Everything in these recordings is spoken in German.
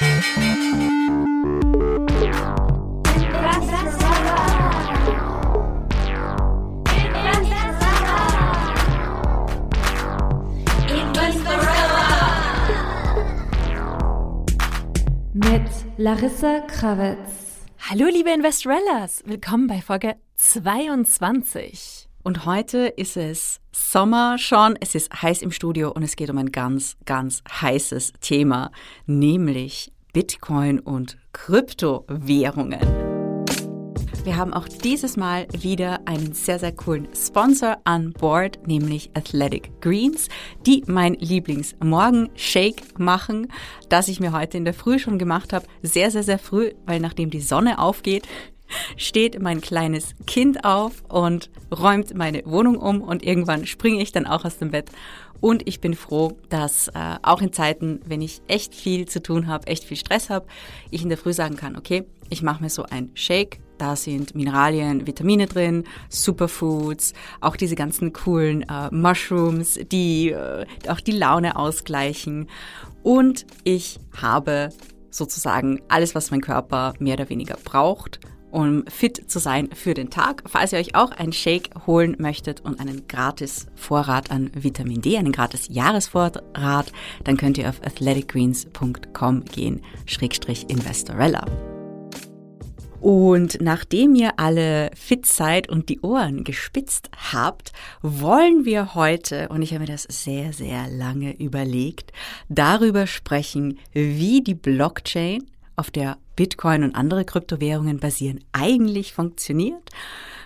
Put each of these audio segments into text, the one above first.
Mit Larissa Krawitz. Hallo liebe Investorellas, willkommen bei Folge 22. Und heute ist es Sommer schon, es ist heiß im Studio und es geht um ein ganz, ganz heißes Thema, nämlich Bitcoin und Kryptowährungen. Wir haben auch dieses Mal wieder einen sehr, sehr coolen Sponsor an Board, nämlich Athletic Greens, die mein Lieblingsmorgen-Shake machen, das ich mir heute in der Früh schon gemacht habe. Sehr, sehr, sehr früh, weil nachdem die Sonne aufgeht, steht mein kleines Kind auf und räumt meine Wohnung um und irgendwann springe ich dann auch aus dem Bett. Und ich bin froh, dass äh, auch in Zeiten, wenn ich echt viel zu tun habe, echt viel Stress habe, ich in der Früh sagen kann, okay, ich mache mir so ein Shake da sind Mineralien, Vitamine drin, Superfoods, auch diese ganzen coolen äh, Mushrooms, die äh, auch die Laune ausgleichen. Und ich habe sozusagen alles, was mein Körper mehr oder weniger braucht, um fit zu sein für den Tag. Falls ihr euch auch einen Shake holen möchtet und einen gratis Vorrat an Vitamin D, einen gratis Jahresvorrat, dann könnt ihr auf athleticgreens.com gehen, Schrägstrich Investorella. Und nachdem ihr alle fit seid und die Ohren gespitzt habt, wollen wir heute, und ich habe mir das sehr, sehr lange überlegt, darüber sprechen, wie die Blockchain, auf der Bitcoin und andere Kryptowährungen basieren, eigentlich funktioniert.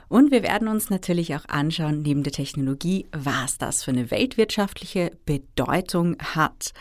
Und wir werden uns natürlich auch anschauen, neben der Technologie, was das für eine weltwirtschaftliche Bedeutung hat,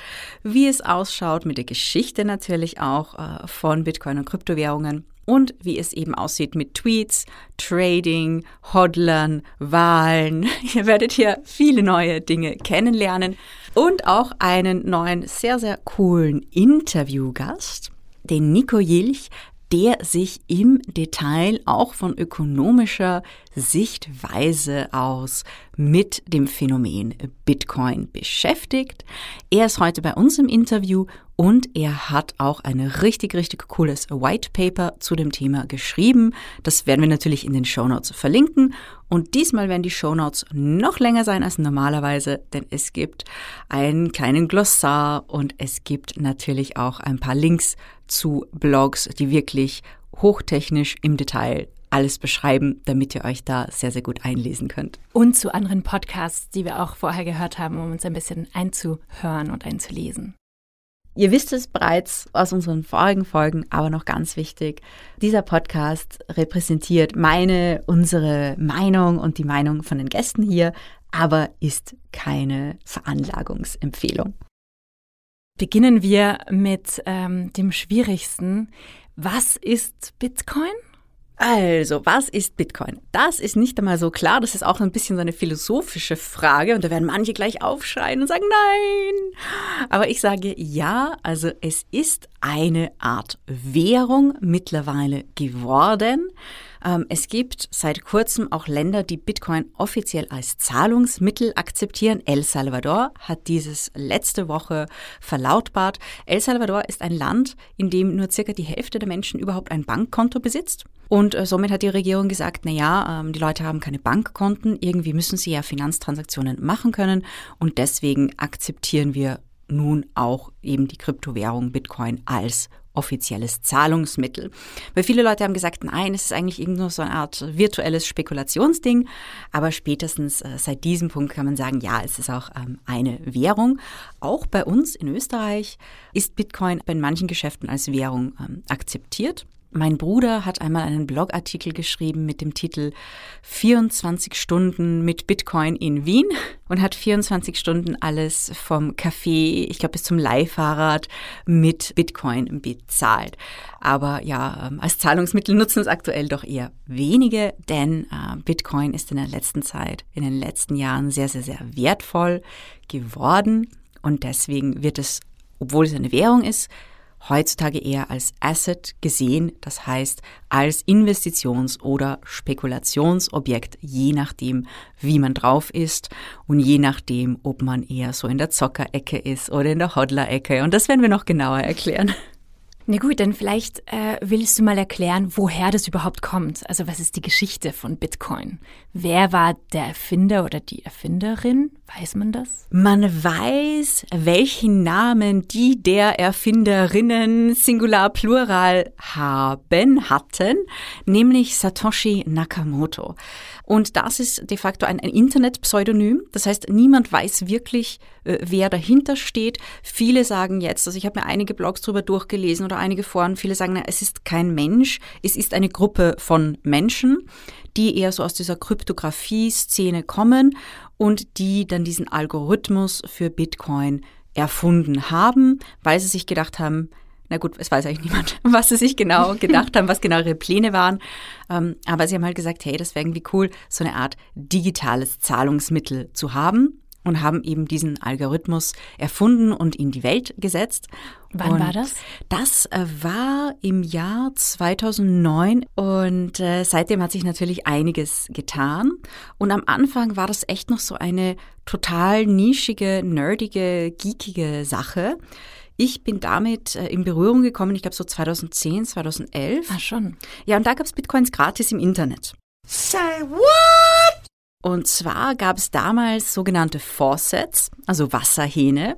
wie es ausschaut mit der Geschichte natürlich auch äh, von Bitcoin und Kryptowährungen und wie es eben aussieht mit Tweets, Trading, Hodlern, Wahlen. Ihr werdet hier viele neue Dinge kennenlernen und auch einen neuen, sehr, sehr coolen Interviewgast, den Nico Jilch, der sich im Detail auch von ökonomischer Sichtweise aus mit dem Phänomen Bitcoin beschäftigt. Er ist heute bei uns im Interview und er hat auch ein richtig, richtig cooles White Paper zu dem Thema geschrieben. Das werden wir natürlich in den Show Notes verlinken. Und diesmal werden die Show Notes noch länger sein als normalerweise, denn es gibt einen kleinen Glossar und es gibt natürlich auch ein paar Links zu Blogs, die wirklich hochtechnisch im Detail alles beschreiben, damit ihr euch da sehr, sehr gut einlesen könnt. Und zu anderen Podcasts, die wir auch vorher gehört haben, um uns ein bisschen einzuhören und einzulesen. Ihr wisst es bereits aus unseren vorigen Folgen, aber noch ganz wichtig. Dieser Podcast repräsentiert meine, unsere Meinung und die Meinung von den Gästen hier, aber ist keine Veranlagungsempfehlung. Beginnen wir mit ähm, dem Schwierigsten. Was ist Bitcoin? Also, was ist Bitcoin? Das ist nicht einmal so klar. Das ist auch ein bisschen so eine philosophische Frage und da werden manche gleich aufschreien und sagen Nein. Aber ich sage ja, also es ist eine Art Währung mittlerweile geworden. Ähm, es gibt seit kurzem auch Länder, die Bitcoin offiziell als Zahlungsmittel akzeptieren. El Salvador hat dieses letzte Woche verlautbart. El Salvador ist ein Land, in dem nur circa die Hälfte der Menschen überhaupt ein Bankkonto besitzt. Und äh, somit hat die Regierung gesagt, na ja, ähm, die Leute haben keine Bankkonten, irgendwie müssen sie ja Finanztransaktionen machen können und deswegen akzeptieren wir nun auch eben die Kryptowährung Bitcoin als offizielles Zahlungsmittel. Weil viele Leute haben gesagt, nein, es ist eigentlich nur so eine Art virtuelles Spekulationsding. Aber spätestens äh, seit diesem Punkt kann man sagen, ja, es ist auch ähm, eine Währung. Auch bei uns in Österreich ist Bitcoin bei manchen Geschäften als Währung ähm, akzeptiert. Mein Bruder hat einmal einen Blogartikel geschrieben mit dem Titel 24 Stunden mit Bitcoin in Wien und hat 24 Stunden alles vom Café, ich glaube bis zum Leihfahrrad mit Bitcoin bezahlt. Aber ja, ähm, als Zahlungsmittel nutzen es aktuell doch eher wenige, denn äh, Bitcoin ist in der letzten Zeit, in den letzten Jahren sehr, sehr, sehr wertvoll geworden und deswegen wird es, obwohl es eine Währung ist, heutzutage eher als Asset gesehen, das heißt als Investitions- oder Spekulationsobjekt, je nachdem, wie man drauf ist und je nachdem, ob man eher so in der Zockerecke ist oder in der Hodler-Ecke. Und das werden wir noch genauer erklären. Na gut, dann vielleicht äh, willst du mal erklären, woher das überhaupt kommt. Also was ist die Geschichte von Bitcoin? Wer war der Erfinder oder die Erfinderin? Weiß man das? Man weiß, welchen Namen die der Erfinderinnen Singular Plural haben, hatten, nämlich Satoshi Nakamoto. Und das ist de facto ein, ein Internet-Pseudonym. Das heißt, niemand weiß wirklich, äh, wer dahinter steht. Viele sagen jetzt, also ich habe mir einige Blogs darüber durchgelesen oder einige Foren, viele sagen, na, es ist kein Mensch, es ist eine Gruppe von Menschen, die eher so aus dieser Kryptographie-Szene kommen und die dann diesen Algorithmus für Bitcoin erfunden haben, weil sie sich gedacht haben, na gut, es weiß eigentlich niemand, was sie sich genau gedacht haben, was genau ihre Pläne waren. Ähm, aber sie haben halt gesagt, hey, das wäre irgendwie cool, so eine Art digitales Zahlungsmittel zu haben und haben eben diesen Algorithmus erfunden und in die Welt gesetzt. Wann und war das? Das äh, war im Jahr 2009 und äh, seitdem hat sich natürlich einiges getan. Und am Anfang war das echt noch so eine total nischige, nerdige, geekige Sache. Ich bin damit äh, in Berührung gekommen, ich glaube so 2010, 2011. Ah, schon. Ja, und da gab es Bitcoins gratis im Internet. Say what? Und zwar gab es damals sogenannte Faucets, also Wasserhähne.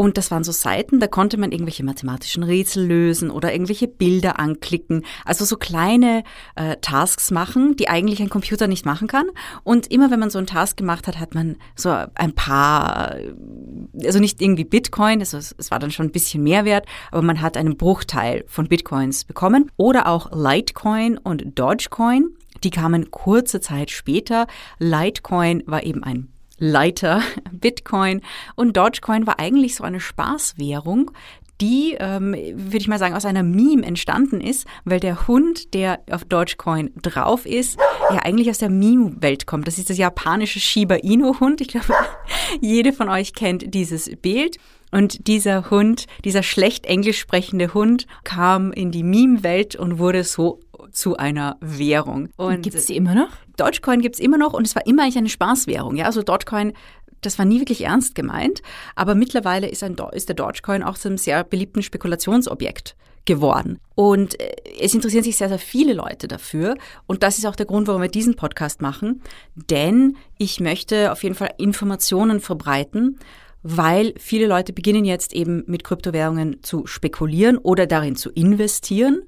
Und das waren so Seiten, da konnte man irgendwelche mathematischen Rätsel lösen oder irgendwelche Bilder anklicken. Also so kleine äh, Tasks machen, die eigentlich ein Computer nicht machen kann. Und immer wenn man so einen Task gemacht hat, hat man so ein paar, also nicht irgendwie Bitcoin, also es, es war dann schon ein bisschen mehr wert, aber man hat einen Bruchteil von Bitcoins bekommen. Oder auch Litecoin und Dogecoin. Die kamen kurze Zeit später. Litecoin war eben ein Leiter, Bitcoin und Dogecoin war eigentlich so eine Spaßwährung, die, ähm, würde ich mal sagen, aus einer Meme entstanden ist, weil der Hund, der auf Dogecoin drauf ist, ja eigentlich aus der Meme-Welt kommt. Das ist das japanische Shiba Inu-Hund. Ich glaube, jede von euch kennt dieses Bild. Und dieser Hund, dieser schlecht englisch sprechende Hund, kam in die Meme-Welt und wurde so zu einer Währung. Gibt es die immer noch? Dogecoin gibt es immer noch und es war immer eigentlich eine Spaßwährung. Ja? Also Dogecoin, das war nie wirklich ernst gemeint, aber mittlerweile ist, ein, ist der Dogecoin auch zu einem sehr beliebten Spekulationsobjekt geworden. Und äh, es interessieren sich sehr, sehr viele Leute dafür. Und das ist auch der Grund, warum wir diesen Podcast machen. Denn ich möchte auf jeden Fall Informationen verbreiten, weil viele Leute beginnen jetzt eben mit Kryptowährungen zu spekulieren oder darin zu investieren.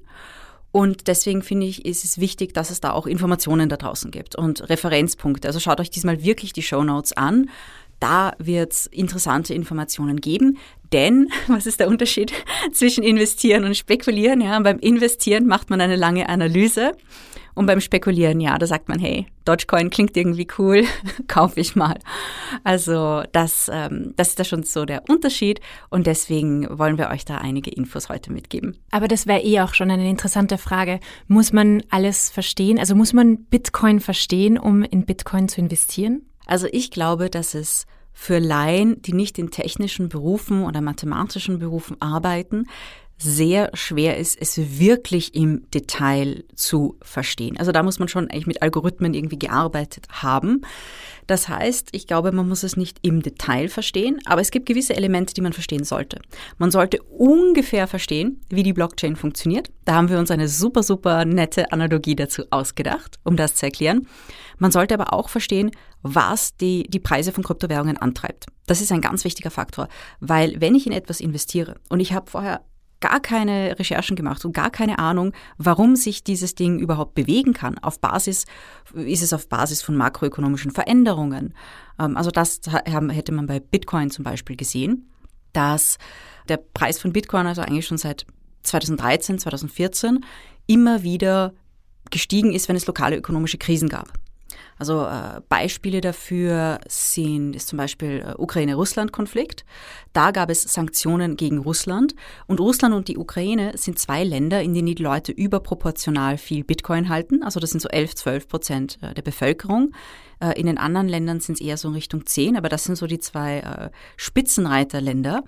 Und deswegen finde ich, ist es wichtig, dass es da auch Informationen da draußen gibt und Referenzpunkte. Also schaut euch diesmal wirklich die Show Notes an. Da wird es interessante Informationen geben. Denn, was ist der Unterschied zwischen investieren und spekulieren? Ja, beim Investieren macht man eine lange Analyse und beim Spekulieren, ja, da sagt man, hey, Dogecoin klingt irgendwie cool, kaufe ich mal. Also das, ähm, das ist da schon so der Unterschied und deswegen wollen wir euch da einige Infos heute mitgeben. Aber das wäre eh auch schon eine interessante Frage. Muss man alles verstehen? Also muss man Bitcoin verstehen, um in Bitcoin zu investieren? Also ich glaube, dass es für Laien, die nicht in technischen Berufen oder mathematischen Berufen arbeiten, sehr schwer ist, es wirklich im Detail zu verstehen. Also da muss man schon eigentlich mit Algorithmen irgendwie gearbeitet haben. Das heißt, ich glaube, man muss es nicht im Detail verstehen, aber es gibt gewisse Elemente, die man verstehen sollte. Man sollte ungefähr verstehen, wie die Blockchain funktioniert. Da haben wir uns eine super, super nette Analogie dazu ausgedacht, um das zu erklären. Man sollte aber auch verstehen, was die, die Preise von Kryptowährungen antreibt. Das ist ein ganz wichtiger Faktor, weil wenn ich in etwas investiere und ich habe vorher gar keine Recherchen gemacht und gar keine Ahnung, warum sich dieses Ding überhaupt bewegen kann. Auf Basis, ist es auf Basis von makroökonomischen Veränderungen. Ähm, also das hätte man bei Bitcoin zum Beispiel gesehen, dass der Preis von Bitcoin also eigentlich schon seit 2013, 2014 immer wieder gestiegen ist, wenn es lokale ökonomische Krisen gab. Also äh, Beispiele dafür sind ist zum Beispiel äh, Ukraine-Russland-Konflikt. Da gab es Sanktionen gegen Russland und Russland und die Ukraine sind zwei Länder, in denen die Leute überproportional viel Bitcoin halten. Also das sind so 11, 12 Prozent äh, der Bevölkerung. Äh, in den anderen Ländern sind es eher so in Richtung 10, aber das sind so die zwei äh, Spitzenreiterländer.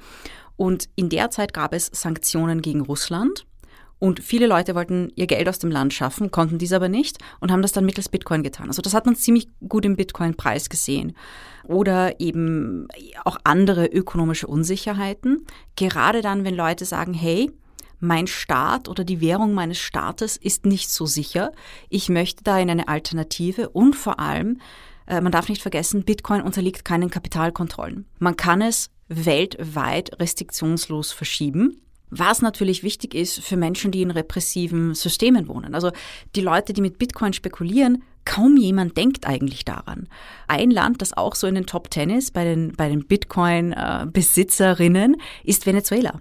Und in der Zeit gab es Sanktionen gegen Russland. Und viele Leute wollten ihr Geld aus dem Land schaffen, konnten dies aber nicht und haben das dann mittels Bitcoin getan. Also das hat man ziemlich gut im Bitcoin-Preis gesehen. Oder eben auch andere ökonomische Unsicherheiten. Gerade dann, wenn Leute sagen, hey, mein Staat oder die Währung meines Staates ist nicht so sicher. Ich möchte da in eine Alternative und vor allem, äh, man darf nicht vergessen, Bitcoin unterliegt keinen Kapitalkontrollen. Man kann es weltweit restriktionslos verschieben. Was natürlich wichtig ist für Menschen, die in repressiven Systemen wohnen. Also die Leute, die mit Bitcoin spekulieren, kaum jemand denkt eigentlich daran. Ein Land, das auch so in den Top Ten ist bei den, bei den Bitcoin-Besitzerinnen, ist Venezuela.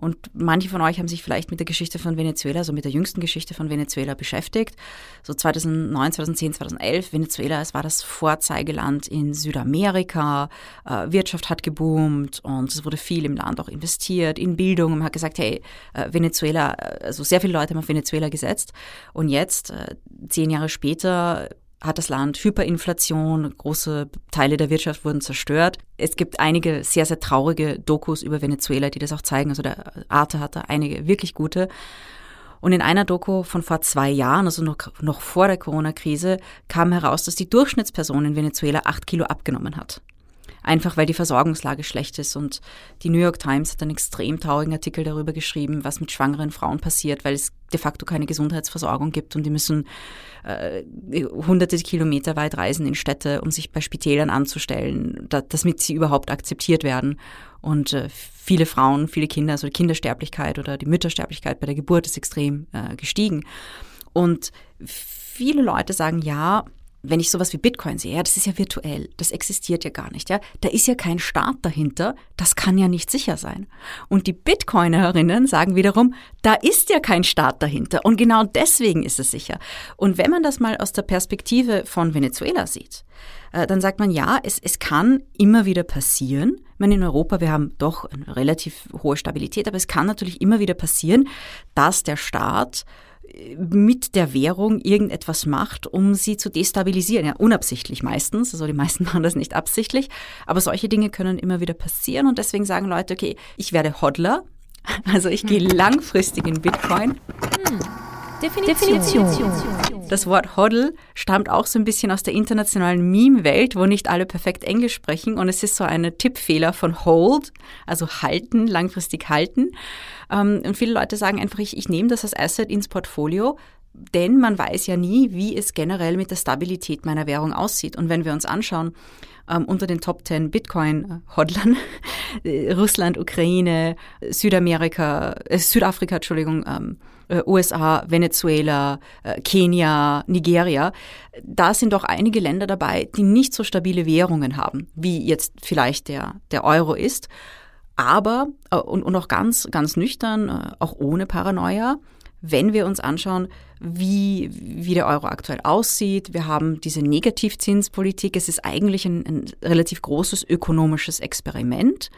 Und manche von euch haben sich vielleicht mit der Geschichte von Venezuela, so mit der jüngsten Geschichte von Venezuela beschäftigt. So 2009, 2010, 2011. Venezuela, es war das Vorzeigeland in Südamerika. Äh, Wirtschaft hat geboomt und es wurde viel im Land auch investiert, in Bildung. Man hat gesagt, hey, äh, Venezuela, äh, also sehr viele Leute haben auf Venezuela gesetzt. Und jetzt, zehn Jahre später, hat das Land Hyperinflation, große Teile der Wirtschaft wurden zerstört. Es gibt einige sehr, sehr traurige Dokus über Venezuela, die das auch zeigen. Also der Arte hat da einige wirklich gute. Und in einer Doku von vor zwei Jahren, also noch, noch vor der Corona-Krise, kam heraus, dass die Durchschnittsperson in Venezuela acht Kilo abgenommen hat einfach weil die Versorgungslage schlecht ist. Und die New York Times hat einen extrem traurigen Artikel darüber geschrieben, was mit schwangeren Frauen passiert, weil es de facto keine Gesundheitsversorgung gibt und die müssen äh, hunderte Kilometer weit reisen in Städte, um sich bei Spitälern anzustellen, da, damit sie überhaupt akzeptiert werden. Und äh, viele Frauen, viele Kinder, also die Kindersterblichkeit oder die Müttersterblichkeit bei der Geburt ist extrem äh, gestiegen. Und viele Leute sagen, ja, wenn ich sowas wie Bitcoin sehe, ja, das ist ja virtuell, das existiert ja gar nicht, ja. Da ist ja kein Staat dahinter, das kann ja nicht sicher sein. Und die Bitcoinerinnen sagen wiederum, da ist ja kein Staat dahinter und genau deswegen ist es sicher. Und wenn man das mal aus der Perspektive von Venezuela sieht, äh, dann sagt man, ja, es, es kann immer wieder passieren. Ich meine, in Europa, wir haben doch eine relativ hohe Stabilität, aber es kann natürlich immer wieder passieren, dass der Staat mit der Währung irgendetwas macht, um sie zu destabilisieren. Ja, unabsichtlich meistens. Also die meisten machen das nicht absichtlich. Aber solche Dinge können immer wieder passieren und deswegen sagen Leute, okay, ich werde Hodler. Also ich gehe hm. langfristig in Bitcoin. Hm. Definition. Definition. Das Wort Hodl stammt auch so ein bisschen aus der internationalen Meme-Welt, wo nicht alle perfekt Englisch sprechen. Und es ist so ein Tippfehler von Hold, also halten, langfristig halten. Ähm, und viele Leute sagen einfach, ich, ich nehme das als Asset ins Portfolio, denn man weiß ja nie, wie es generell mit der Stabilität meiner Währung aussieht. Und wenn wir uns anschauen, ähm, unter den Top 10 Bitcoin-Hodlern, Russland, Ukraine, Südamerika, äh, Südafrika, Entschuldigung, ähm, äh, USA, Venezuela, äh, Kenia, Nigeria, da sind doch einige Länder dabei, die nicht so stabile Währungen haben, wie jetzt vielleicht der, der Euro ist. Aber, äh, und, und auch ganz, ganz nüchtern, äh, auch ohne Paranoia, wenn wir uns anschauen, wie, wie der Euro aktuell aussieht. Wir haben diese Negativzinspolitik. Es ist eigentlich ein, ein relativ großes ökonomisches Experiment,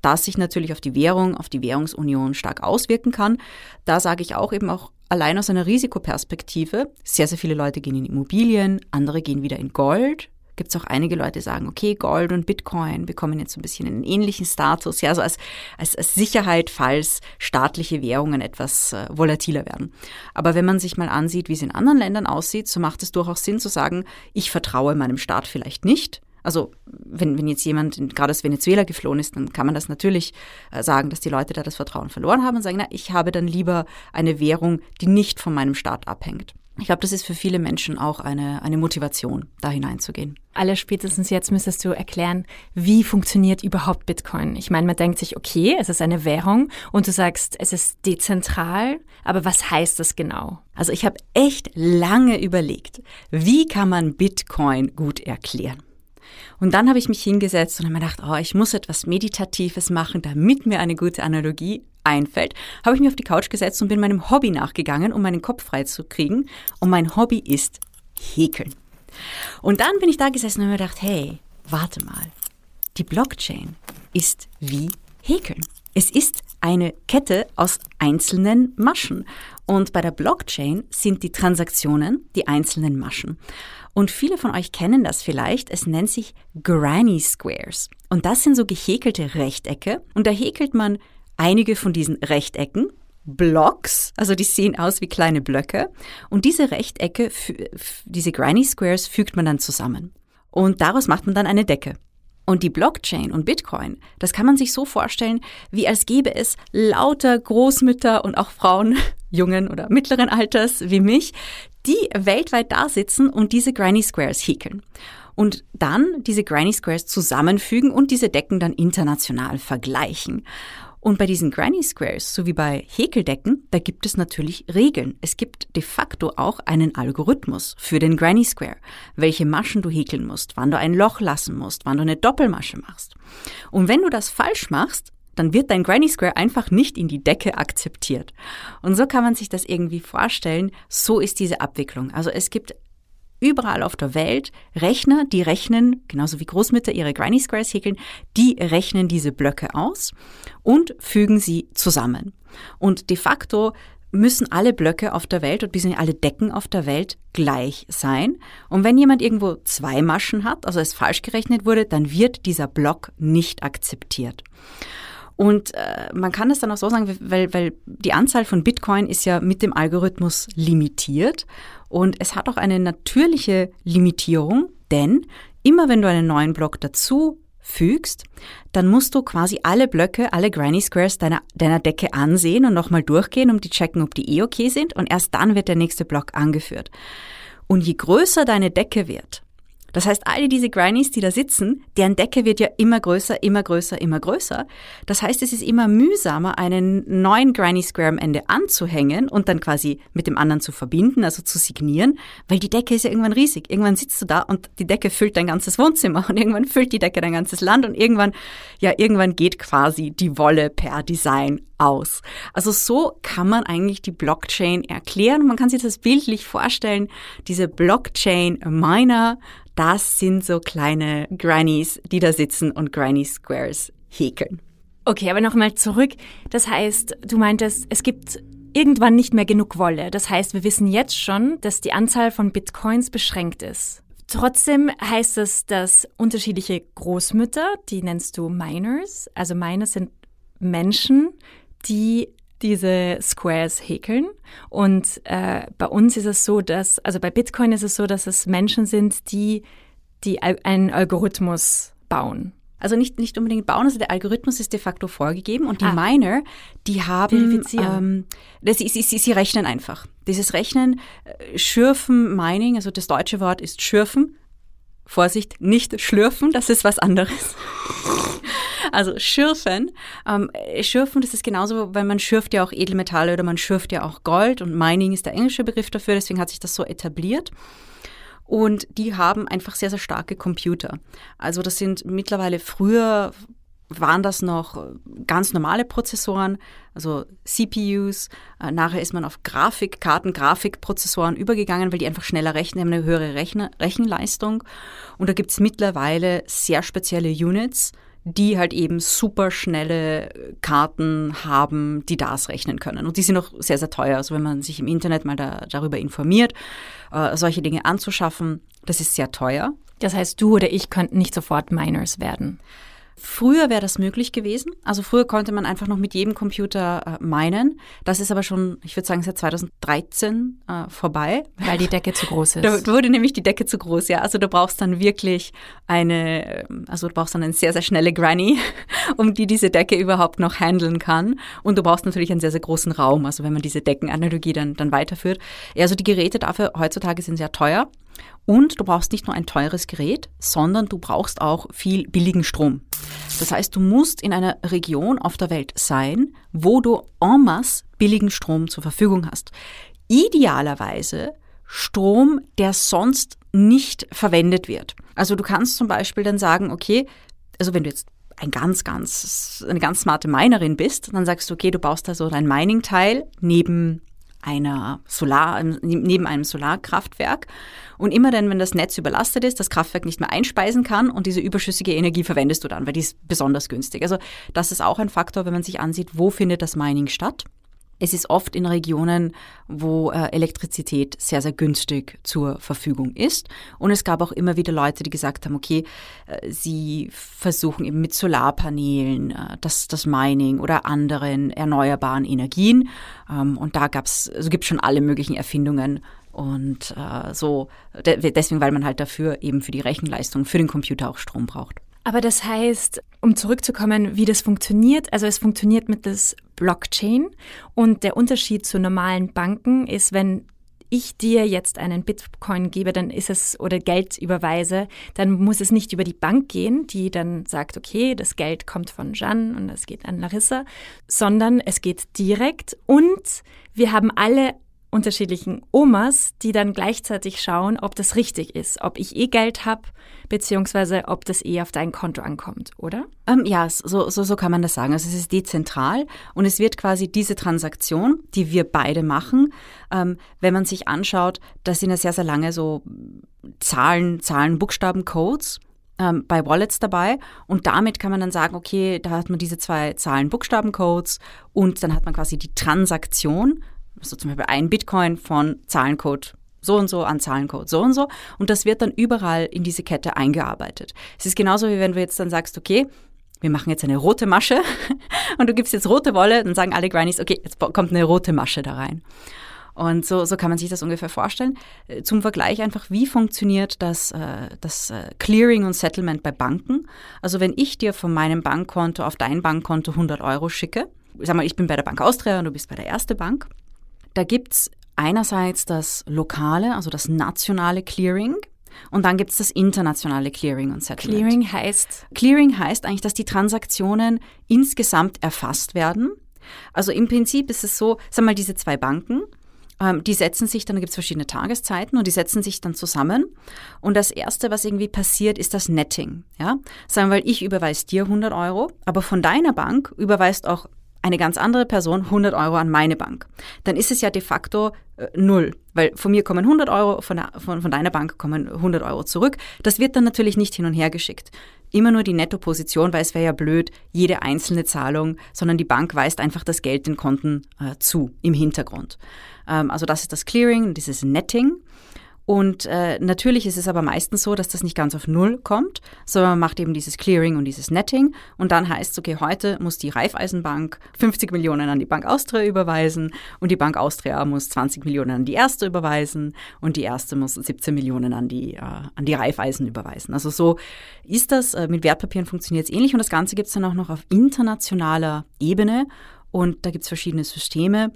das sich natürlich auf die Währung, auf die Währungsunion stark auswirken kann. Da sage ich auch eben auch allein aus einer Risikoperspektive, sehr, sehr viele Leute gehen in Immobilien, andere gehen wieder in Gold, gibt es auch einige Leute, die sagen, okay, Gold und Bitcoin bekommen jetzt ein bisschen einen ähnlichen Status, ja, so als, als, als Sicherheit, falls staatliche Währungen etwas äh, volatiler werden. Aber wenn man sich mal ansieht, wie es in anderen Ländern aussieht, so macht es durchaus Sinn zu sagen, ich vertraue meinem Staat vielleicht nicht. Also wenn, wenn jetzt jemand gerade aus Venezuela geflohen ist, dann kann man das natürlich äh, sagen, dass die Leute da das Vertrauen verloren haben und sagen, na, ich habe dann lieber eine Währung, die nicht von meinem Staat abhängt. Ich glaube, das ist für viele Menschen auch eine, eine Motivation, da hineinzugehen. Alle spätestens jetzt müsstest du erklären, wie funktioniert überhaupt Bitcoin? Ich meine, man denkt sich, okay, es ist eine Währung und du sagst, es ist dezentral, aber was heißt das genau? Also ich habe echt lange überlegt, wie kann man Bitcoin gut erklären? Und dann habe ich mich hingesetzt und habe mir gedacht, oh, ich muss etwas Meditatives machen, damit mir eine gute Analogie einfällt, habe ich mich auf die Couch gesetzt und bin meinem Hobby nachgegangen, um meinen Kopf frei zu kriegen. Und mein Hobby ist Häkeln. Und dann bin ich da gesessen und habe mir gedacht, hey, warte mal. Die Blockchain ist wie Häkeln. Es ist eine Kette aus einzelnen Maschen. Und bei der Blockchain sind die Transaktionen die einzelnen Maschen. Und viele von euch kennen das vielleicht. Es nennt sich Granny Squares. Und das sind so gehäkelte Rechtecke. Und da häkelt man einige von diesen Rechtecken, Blocks, also die sehen aus wie kleine Blöcke. Und diese Rechtecke, diese Granny Squares fügt man dann zusammen. Und daraus macht man dann eine Decke. Und die Blockchain und Bitcoin, das kann man sich so vorstellen, wie als gäbe es lauter Großmütter und auch Frauen jungen oder mittleren Alters wie mich, die weltweit da sitzen und diese Granny Squares häkeln. Und dann diese Granny Squares zusammenfügen und diese Decken dann international vergleichen. Und bei diesen Granny Squares, so wie bei Häkeldecken, da gibt es natürlich Regeln. Es gibt de facto auch einen Algorithmus für den Granny Square, welche Maschen du häkeln musst, wann du ein Loch lassen musst, wann du eine Doppelmasche machst. Und wenn du das falsch machst, dann wird dein Granny Square einfach nicht in die Decke akzeptiert. Und so kann man sich das irgendwie vorstellen. So ist diese Abwicklung. Also es gibt überall auf der Welt Rechner, die rechnen, genauso wie Großmütter ihre Granny Squares häkeln, die rechnen diese Blöcke aus und fügen sie zusammen. Und de facto müssen alle Blöcke auf der Welt und bzw. alle Decken auf der Welt gleich sein. Und wenn jemand irgendwo zwei Maschen hat, also es falsch gerechnet wurde, dann wird dieser Block nicht akzeptiert. Und äh, man kann es dann auch so sagen, weil, weil die Anzahl von Bitcoin ist ja mit dem Algorithmus limitiert. Und es hat auch eine natürliche Limitierung, denn immer wenn du einen neuen Block dazu fügst, dann musst du quasi alle Blöcke, alle Granny Squares deiner, deiner Decke ansehen und nochmal durchgehen, um die checken, ob die eh okay sind. Und erst dann wird der nächste Block angeführt. Und je größer deine Decke wird, das heißt, alle diese Grannies, die da sitzen, deren Decke wird ja immer größer, immer größer, immer größer. Das heißt, es ist immer mühsamer, einen neuen Granny Square am Ende anzuhängen und dann quasi mit dem anderen zu verbinden, also zu signieren, weil die Decke ist ja irgendwann riesig. Irgendwann sitzt du da und die Decke füllt dein ganzes Wohnzimmer und irgendwann füllt die Decke dein ganzes Land und irgendwann, ja, irgendwann geht quasi die Wolle per Design aus. Also so kann man eigentlich die Blockchain erklären. Man kann sich das bildlich vorstellen. Diese Blockchain-Miner, das sind so kleine Grannies, die da sitzen und Granny Squares häkeln. Okay, aber nochmal zurück. Das heißt, du meintest, es gibt irgendwann nicht mehr genug Wolle. Das heißt, wir wissen jetzt schon, dass die Anzahl von Bitcoins beschränkt ist. Trotzdem heißt es, dass unterschiedliche Großmütter, die nennst du Miners, also Miner sind Menschen, die diese Squares häkeln. Und äh, bei uns ist es so, dass, also bei Bitcoin ist es so, dass es Menschen sind, die, die einen Algorithmus bauen. Also nicht, nicht unbedingt bauen, also der Algorithmus ist de facto vorgegeben und die ah. Miner, die haben, ähm, das, sie, sie, sie rechnen einfach. Dieses Rechnen, äh, Schürfen, Mining, also das deutsche Wort ist Schürfen. Vorsicht, nicht schlürfen, das ist was anderes. Also schürfen. Ähm, schürfen, das ist genauso, weil man schürft ja auch Edelmetalle oder man schürft ja auch Gold und Mining ist der englische Begriff dafür, deswegen hat sich das so etabliert. Und die haben einfach sehr, sehr starke Computer. Also das sind mittlerweile früher waren das noch ganz normale Prozessoren, also CPUs. Äh, nachher ist man auf Grafikkarten, Grafikprozessoren übergegangen, weil die einfach schneller rechnen, haben eine höhere Rechner, Rechenleistung. Und da gibt es mittlerweile sehr spezielle Units, die halt eben super schnelle Karten haben, die das rechnen können. Und die sind auch sehr, sehr teuer. Also wenn man sich im Internet mal da, darüber informiert, äh, solche Dinge anzuschaffen, das ist sehr teuer. Das heißt, du oder ich könnten nicht sofort Miners werden. Früher wäre das möglich gewesen. Also früher konnte man einfach noch mit jedem Computer äh, meinen. Das ist aber schon, ich würde sagen, seit 2013 äh, vorbei. Weil die Decke zu groß ist. Da wurde nämlich die Decke zu groß, ja. Also du brauchst dann wirklich eine, ähm, also du brauchst dann eine sehr, sehr schnelle Granny, um die diese Decke überhaupt noch handeln kann. Und du brauchst natürlich einen sehr, sehr großen Raum. Also wenn man diese Deckenanalogie dann, dann weiterführt. Ja, also die Geräte dafür heutzutage sind sehr teuer. Und du brauchst nicht nur ein teures Gerät, sondern du brauchst auch viel billigen Strom. Das heißt, du musst in einer Region auf der Welt sein, wo du en masse billigen Strom zur Verfügung hast. Idealerweise Strom, der sonst nicht verwendet wird. Also du kannst zum Beispiel dann sagen, okay, also wenn du jetzt ein ganz, ganz, eine ganz smarte Minerin bist, dann sagst du, okay, du baust da so dein Mining-Teil neben einer Solar, neben einem Solarkraftwerk. Und immer dann, wenn das Netz überlastet ist, das Kraftwerk nicht mehr einspeisen kann und diese überschüssige Energie verwendest du dann, weil die ist besonders günstig. Also das ist auch ein Faktor, wenn man sich ansieht, wo findet das Mining statt. Es ist oft in Regionen, wo äh, Elektrizität sehr, sehr günstig zur Verfügung ist. Und es gab auch immer wieder Leute, die gesagt haben, okay, äh, sie versuchen eben mit Solarpanelen äh, das, das Mining oder anderen erneuerbaren Energien. Ähm, und da gab's, also gibt es schon alle möglichen Erfindungen. Und so, de deswegen, weil man halt dafür eben für die Rechenleistung, für den Computer auch Strom braucht. Aber das heißt, um zurückzukommen, wie das funktioniert, also es funktioniert mit das Blockchain. Und der Unterschied zu normalen Banken ist, wenn ich dir jetzt einen Bitcoin gebe, dann ist es oder Geld überweise, dann muss es nicht über die Bank gehen, die dann sagt, okay, das Geld kommt von Jeanne und es geht an Larissa, sondern es geht direkt. Und wir haben alle unterschiedlichen Omas, die dann gleichzeitig schauen, ob das richtig ist, ob ich eh Geld habe, beziehungsweise ob das eh auf dein Konto ankommt, oder? Ähm, ja, so, so, so kann man das sagen. Also es ist dezentral und es wird quasi diese Transaktion, die wir beide machen, ähm, wenn man sich anschaut, das sind ja sehr, sehr lange so Zahlen, Zahlen, Buchstaben, Codes ähm, bei Wallets dabei und damit kann man dann sagen, okay, da hat man diese zwei Zahlen, Buchstaben, Codes und dann hat man quasi die Transaktion so zum Beispiel ein Bitcoin von Zahlencode so und so an Zahlencode so und so und das wird dann überall in diese Kette eingearbeitet. Es ist genauso wie wenn du jetzt dann sagst, okay, wir machen jetzt eine rote Masche und du gibst jetzt rote Wolle, dann sagen alle Grannies, okay, jetzt kommt eine rote Masche da rein. Und so, so kann man sich das ungefähr vorstellen. Äh, zum Vergleich einfach, wie funktioniert das, äh, das äh, Clearing und Settlement bei Banken? Also wenn ich dir von meinem Bankkonto auf dein Bankkonto 100 Euro schicke, sag mal, ich bin bei der Bank Austria und du bist bei der Erste Bank, da gibt es einerseits das lokale, also das nationale Clearing. Und dann gibt es das internationale Clearing und Settlement. Clearing heißt? Clearing heißt eigentlich, dass die Transaktionen insgesamt erfasst werden. Also im Prinzip ist es so, sag mal, diese zwei Banken, ähm, die setzen sich dann, da gibt es verschiedene Tageszeiten und die setzen sich dann zusammen. Und das Erste, was irgendwie passiert, ist das Netting. Ja? Sagen wir ich überweise dir 100 Euro, aber von deiner Bank überweist auch eine ganz andere Person 100 Euro an meine Bank. Dann ist es ja de facto äh, null, weil von mir kommen 100 Euro, von, von, von deiner Bank kommen 100 Euro zurück. Das wird dann natürlich nicht hin und her geschickt. Immer nur die Nettoposition, weil es wäre ja blöd, jede einzelne Zahlung, sondern die Bank weist einfach das Geld den Konten äh, zu im Hintergrund. Ähm, also das ist das Clearing, dieses Netting. Und äh, natürlich ist es aber meistens so, dass das nicht ganz auf Null kommt, sondern man macht eben dieses Clearing und dieses Netting. Und dann heißt es, okay, heute muss die Raiffeisenbank 50 Millionen an die Bank Austria überweisen und die Bank Austria muss 20 Millionen an die Erste überweisen und die Erste muss 17 Millionen an die, äh, an die Raiffeisen überweisen. Also so ist das. Äh, mit Wertpapieren funktioniert es ähnlich und das Ganze gibt es dann auch noch auf internationaler Ebene und da gibt es verschiedene Systeme.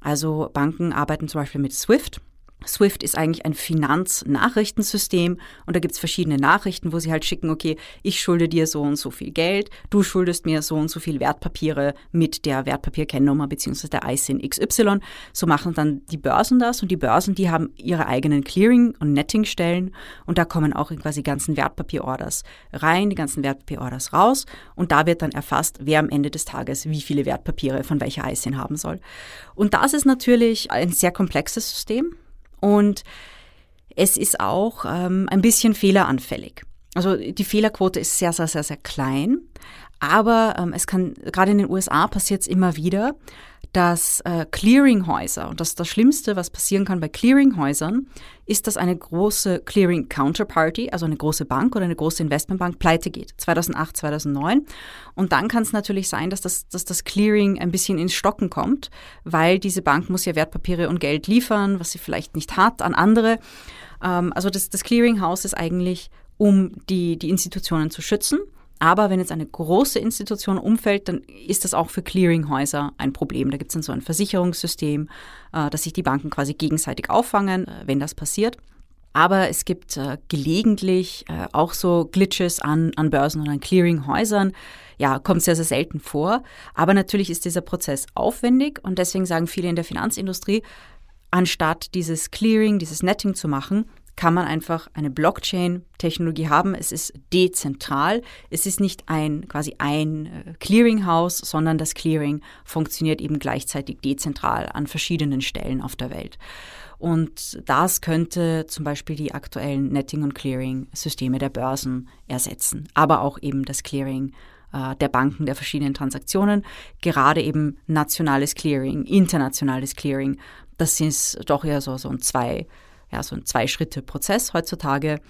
Also Banken arbeiten zum Beispiel mit SWIFT. Swift ist eigentlich ein Finanznachrichtensystem und da gibt es verschiedene Nachrichten, wo sie halt schicken, okay, ich schulde dir so und so viel Geld, du schuldest mir so und so viel Wertpapiere mit der Wertpapierkennnummer bzw. der ISIN XY. So machen dann die Börsen das und die Börsen, die haben ihre eigenen Clearing- und Nettingstellen und da kommen auch quasi die ganzen Wertpapierorders rein, die ganzen Wertpapierorders raus und da wird dann erfasst, wer am Ende des Tages wie viele Wertpapiere von welcher ISIN haben soll. Und das ist natürlich ein sehr komplexes System und es ist auch ähm, ein bisschen fehleranfällig. Also die Fehlerquote ist sehr, sehr, sehr, sehr klein. Aber ähm, es kann, gerade in den USA passiert es immer wieder, dass äh, Clearinghäuser, und das ist das Schlimmste, was passieren kann bei Clearinghäusern, ist, dass eine große Clearing Counterparty, also eine große Bank oder eine große Investmentbank, pleite geht. 2008, 2009. Und dann kann es natürlich sein, dass das, dass das Clearing ein bisschen ins Stocken kommt, weil diese Bank muss ja Wertpapiere und Geld liefern, was sie vielleicht nicht hat, an andere. Ähm, also das, das Clearinghouse ist eigentlich, um die, die Institutionen zu schützen. Aber wenn jetzt eine große Institution umfällt, dann ist das auch für Clearinghäuser ein Problem. Da gibt es dann so ein Versicherungssystem, äh, dass sich die Banken quasi gegenseitig auffangen, äh, wenn das passiert. Aber es gibt äh, gelegentlich auch so Glitches an, an Börsen und an Clearinghäusern. Ja, kommt sehr, sehr selten vor. Aber natürlich ist dieser Prozess aufwendig und deswegen sagen viele in der Finanzindustrie, anstatt dieses Clearing, dieses Netting zu machen, kann man einfach eine Blockchain-Technologie haben. Es ist dezentral. Es ist nicht ein quasi ein äh, Clearinghouse, sondern das Clearing funktioniert eben gleichzeitig dezentral an verschiedenen Stellen auf der Welt. Und das könnte zum Beispiel die aktuellen Netting- und Clearing-Systeme der Börsen ersetzen, aber auch eben das Clearing äh, der Banken, der verschiedenen Transaktionen, gerade eben nationales Clearing, internationales Clearing. Das ist doch eher so, so ein zwei ja, so ein Zwei-Schritte-Prozess heutzutage.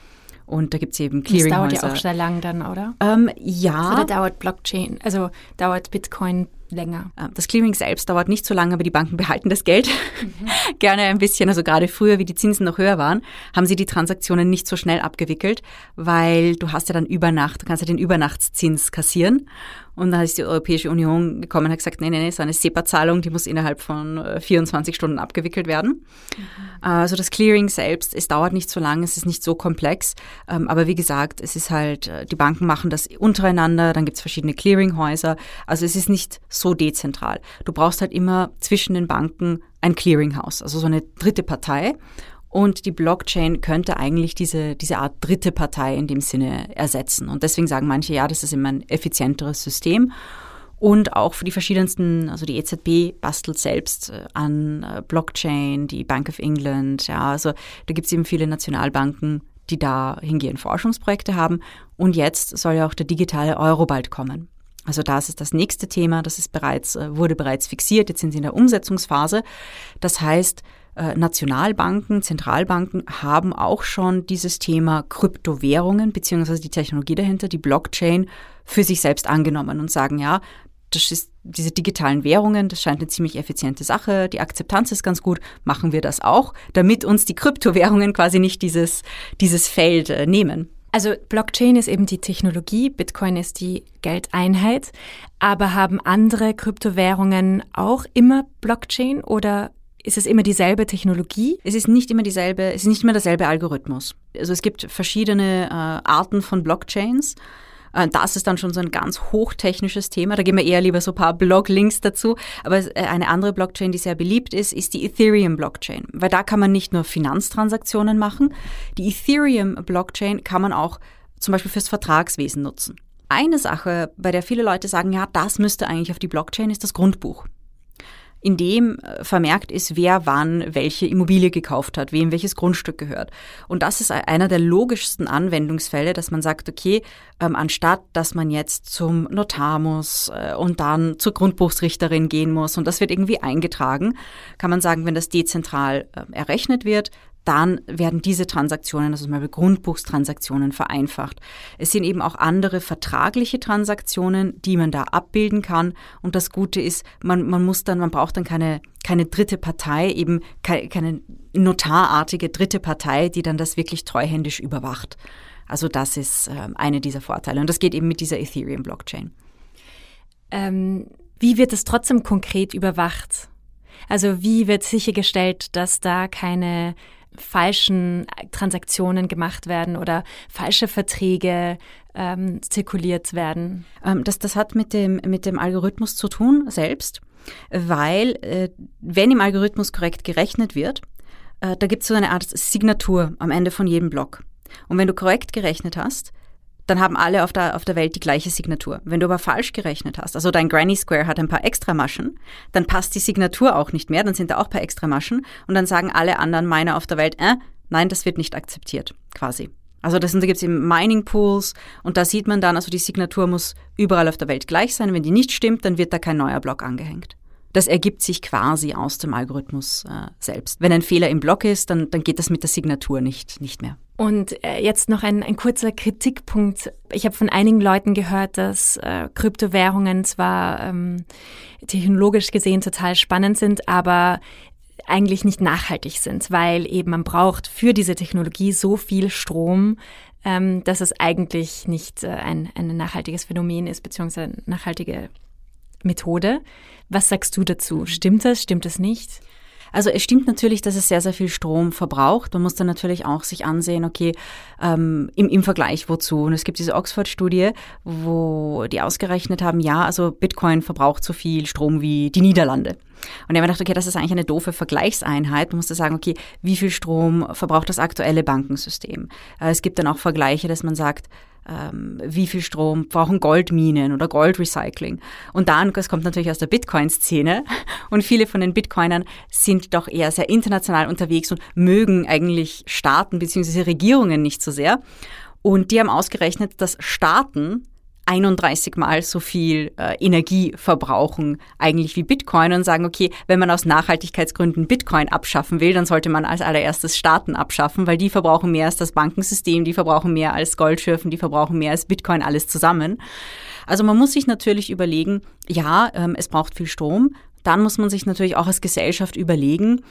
Und da gibt es eben Clearinghäuser. Das dauert ja auch sehr lang dann, oder? Ähm, ja. Oder dauert Blockchain, also dauert Bitcoin länger. Ähm, das Clearing selbst dauert nicht so lange, aber die Banken behalten das Geld mhm. gerne ein bisschen. Also gerade früher, wie die Zinsen noch höher waren, haben sie die Transaktionen nicht so schnell abgewickelt, weil du hast ja dann über Nacht, du kannst ja den Übernachtszins kassieren. Und dann ist die Europäische Union gekommen und hat gesagt, nee, nee, nee, so eine SEPA-Zahlung, die muss innerhalb von 24 äh, Stunden abgewickelt werden. Mhm. Also das Clearing selbst, es dauert nicht so lange, es ist nicht so komplex. Ähm, aber wie gesagt, es ist halt, äh, die Banken machen das untereinander, dann gibt es verschiedene Clearinghäuser. Also es ist nicht so dezentral. Du brauchst halt immer zwischen den Banken ein Clearinghouse, also so eine dritte Partei. Und die Blockchain könnte eigentlich diese, diese Art dritte Partei in dem Sinne ersetzen. Und deswegen sagen manche, ja, das ist immer ein effizienteres System. Und auch für die verschiedensten, also die EZB bastelt selbst äh, an äh, Blockchain, die Bank of England, ja, also da gibt es eben viele Nationalbanken, die da hingehen Forschungsprojekte haben. Und jetzt soll ja auch der digitale Euro bald kommen. Also das ist das nächste Thema, das ist bereits, äh, wurde bereits fixiert, jetzt sind sie in der Umsetzungsphase. Das heißt, äh, Nationalbanken, Zentralbanken haben auch schon dieses Thema Kryptowährungen beziehungsweise die Technologie dahinter, die Blockchain, für sich selbst angenommen und sagen, ja, das ist diese digitalen Währungen, das scheint eine ziemlich effiziente Sache, die Akzeptanz ist ganz gut, machen wir das auch, damit uns die Kryptowährungen quasi nicht dieses, dieses Feld äh, nehmen. Also Blockchain ist eben die Technologie, Bitcoin ist die Geldeinheit, aber haben andere Kryptowährungen auch immer Blockchain oder ist es immer dieselbe Technologie? Es ist nicht immer dieselbe, es ist nicht immer derselbe Algorithmus. Also es gibt verschiedene äh, Arten von Blockchains. Äh, das ist dann schon so ein ganz hochtechnisches Thema. Da gehen wir eher lieber so ein paar Blog-Links dazu. Aber äh, eine andere Blockchain, die sehr beliebt ist, ist die Ethereum-Blockchain. Weil da kann man nicht nur Finanztransaktionen machen. Die Ethereum-Blockchain kann man auch zum Beispiel fürs Vertragswesen nutzen. Eine Sache, bei der viele Leute sagen, ja, das müsste eigentlich auf die Blockchain, ist das Grundbuch in dem äh, vermerkt ist, wer wann welche Immobilie gekauft hat, wem welches Grundstück gehört. Und das ist einer der logischsten Anwendungsfälle, dass man sagt, okay, ähm, anstatt dass man jetzt zum Notar muss äh, und dann zur Grundbuchsrichterin gehen muss und das wird irgendwie eingetragen, kann man sagen, wenn das dezentral äh, errechnet wird, dann werden diese Transaktionen, also zum Beispiel Grundbuchstransaktionen, vereinfacht. Es sind eben auch andere vertragliche Transaktionen, die man da abbilden kann. Und das Gute ist, man, man muss dann, man braucht dann keine, keine dritte Partei, eben keine, keine notarartige dritte Partei, die dann das wirklich treuhändisch überwacht. Also das ist äh, eine dieser Vorteile. Und das geht eben mit dieser Ethereum-Blockchain. Ähm, wie wird es trotzdem konkret überwacht? Also wie wird sichergestellt, dass da keine falschen Transaktionen gemacht werden oder falsche Verträge ähm, zirkuliert werden? Ähm, das, das hat mit dem, mit dem Algorithmus zu tun selbst, weil äh, wenn im Algorithmus korrekt gerechnet wird, äh, da gibt es so eine Art Signatur am Ende von jedem Block. Und wenn du korrekt gerechnet hast, dann haben alle auf der, auf der Welt die gleiche Signatur. Wenn du aber falsch gerechnet hast, also dein Granny Square hat ein paar Extramaschen, dann passt die Signatur auch nicht mehr, dann sind da auch ein paar Extramaschen und dann sagen alle anderen Miner auf der Welt, äh, nein, das wird nicht akzeptiert, quasi. Also das, da gibt es eben Mining Pools und da sieht man dann, also die Signatur muss überall auf der Welt gleich sein. Wenn die nicht stimmt, dann wird da kein neuer Block angehängt. Das ergibt sich quasi aus dem Algorithmus äh, selbst. Wenn ein Fehler im Block ist, dann, dann geht das mit der Signatur nicht, nicht mehr. Und äh, jetzt noch ein, ein kurzer Kritikpunkt. Ich habe von einigen Leuten gehört, dass äh, Kryptowährungen zwar ähm, technologisch gesehen total spannend sind, aber eigentlich nicht nachhaltig sind, weil eben man braucht für diese Technologie so viel Strom, ähm, dass es eigentlich nicht äh, ein, ein nachhaltiges Phänomen ist, beziehungsweise nachhaltige Methode. Was sagst du dazu? Stimmt das? Stimmt es nicht? Also es stimmt natürlich, dass es sehr, sehr viel Strom verbraucht. Man muss dann natürlich auch sich ansehen, okay, ähm, im, im Vergleich wozu. Und es gibt diese Oxford-Studie, wo die ausgerechnet haben, ja, also Bitcoin verbraucht so viel Strom wie die Niederlande. Und ich habe gedacht, okay, das ist eigentlich eine doofe Vergleichseinheit. Man muss da sagen, okay, wie viel Strom verbraucht das aktuelle Bankensystem? Äh, es gibt dann auch Vergleiche, dass man sagt, ähm, wie viel Strom brauchen Goldminen oder Goldrecycling. Und dann, das kommt natürlich aus der Bitcoin-Szene und viele von den Bitcoinern sind doch eher sehr international unterwegs und mögen eigentlich Staaten bzw. Regierungen nicht so sehr. Und die haben ausgerechnet, dass Staaten 31 Mal so viel äh, Energie verbrauchen eigentlich wie Bitcoin und sagen, okay, wenn man aus Nachhaltigkeitsgründen Bitcoin abschaffen will, dann sollte man als allererstes Staaten abschaffen, weil die verbrauchen mehr als das Bankensystem, die verbrauchen mehr als Goldschürfen, die verbrauchen mehr als Bitcoin alles zusammen. Also man muss sich natürlich überlegen, ja, ähm, es braucht viel Strom, dann muss man sich natürlich auch als Gesellschaft überlegen,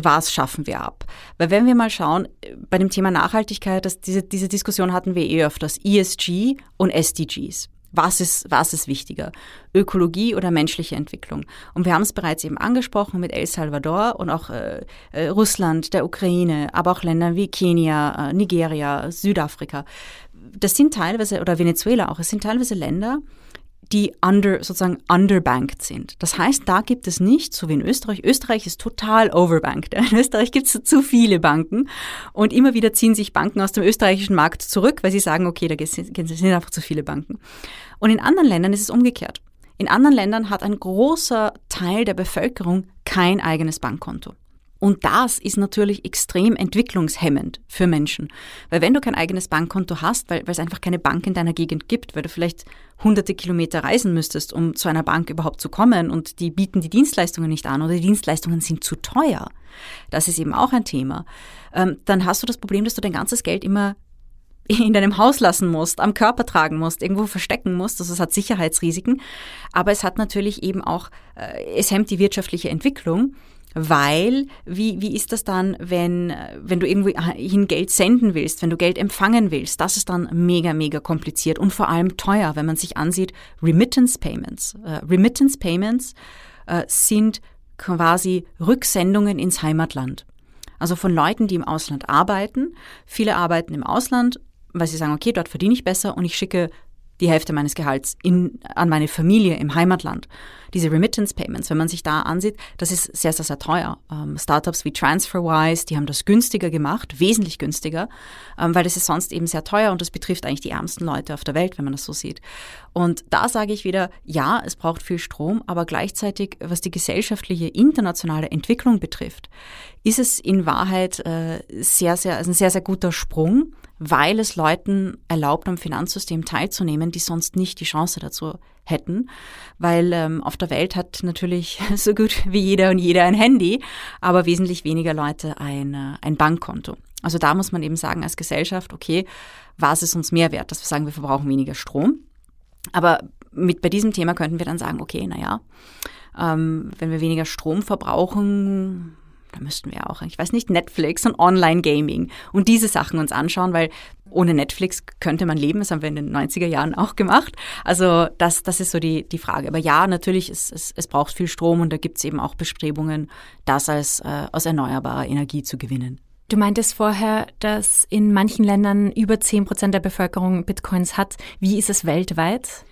was schaffen wir ab. Weil wenn wir mal schauen, bei dem Thema Nachhaltigkeit, das, diese, diese Diskussion hatten wir eh öfters, ESG und SDGs. Was ist, was ist wichtiger? Ökologie oder menschliche Entwicklung? Und wir haben es bereits eben angesprochen mit El Salvador und auch äh, äh, Russland, der Ukraine, aber auch Ländern wie Kenia, äh, Nigeria, Südafrika. Das sind teilweise, oder Venezuela auch, es sind teilweise Länder, die under, sozusagen underbanked sind. Das heißt, da gibt es nicht, so wie in Österreich, Österreich ist total overbanked. In Österreich gibt es zu viele Banken und immer wieder ziehen sich Banken aus dem österreichischen Markt zurück, weil sie sagen, okay, da sind einfach zu viele Banken. Und in anderen Ländern ist es umgekehrt. In anderen Ländern hat ein großer Teil der Bevölkerung kein eigenes Bankkonto. Und das ist natürlich extrem entwicklungshemmend für Menschen. Weil wenn du kein eigenes Bankkonto hast, weil, weil es einfach keine Bank in deiner Gegend gibt, weil du vielleicht hunderte Kilometer reisen müsstest, um zu einer Bank überhaupt zu kommen und die bieten die Dienstleistungen nicht an oder die Dienstleistungen sind zu teuer, das ist eben auch ein Thema, ähm, dann hast du das Problem, dass du dein ganzes Geld immer in deinem Haus lassen musst, am Körper tragen musst, irgendwo verstecken musst. Also es hat Sicherheitsrisiken. Aber es hat natürlich eben auch, äh, es hemmt die wirtschaftliche Entwicklung weil wie, wie ist das dann, wenn, wenn du irgendwo hin Geld senden willst, wenn du Geld empfangen willst? Das ist dann mega, mega kompliziert und vor allem teuer, wenn man sich ansieht, Remittance Payments. Uh, Remittance Payments uh, sind quasi Rücksendungen ins Heimatland. Also von Leuten, die im Ausland arbeiten. Viele arbeiten im Ausland, weil sie sagen, okay, dort verdiene ich besser und ich schicke die Hälfte meines Gehalts in, an meine Familie im Heimatland. Diese Remittance Payments, wenn man sich da ansieht, das ist sehr, sehr, sehr teuer. Ähm, Startups wie TransferWise, die haben das günstiger gemacht, wesentlich günstiger, ähm, weil das ist sonst eben sehr teuer und das betrifft eigentlich die ärmsten Leute auf der Welt, wenn man das so sieht. Und da sage ich wieder, ja, es braucht viel Strom, aber gleichzeitig, was die gesellschaftliche, internationale Entwicklung betrifft, ist es in Wahrheit äh, sehr, sehr, also ein sehr, sehr guter Sprung weil es Leuten erlaubt, am Finanzsystem teilzunehmen, die sonst nicht die Chance dazu hätten. Weil ähm, auf der Welt hat natürlich so gut wie jeder und jeder ein Handy, aber wesentlich weniger Leute ein, äh, ein Bankkonto. Also da muss man eben sagen als Gesellschaft, okay, was ist uns mehr wert, dass wir sagen, wir verbrauchen weniger Strom. Aber mit bei diesem Thema könnten wir dann sagen, okay, naja, ähm, wenn wir weniger Strom verbrauchen, da müssten wir auch, ich weiß nicht, Netflix und Online-Gaming und diese Sachen uns anschauen, weil ohne Netflix könnte man leben. Das haben wir in den 90er Jahren auch gemacht. Also das, das ist so die, die Frage. Aber ja, natürlich, es, es, es braucht viel Strom und da gibt es eben auch Bestrebungen, das als, äh, aus erneuerbarer Energie zu gewinnen. Du meintest vorher, dass in manchen Ländern über 10 Prozent der Bevölkerung Bitcoins hat. Wie ist es weltweit?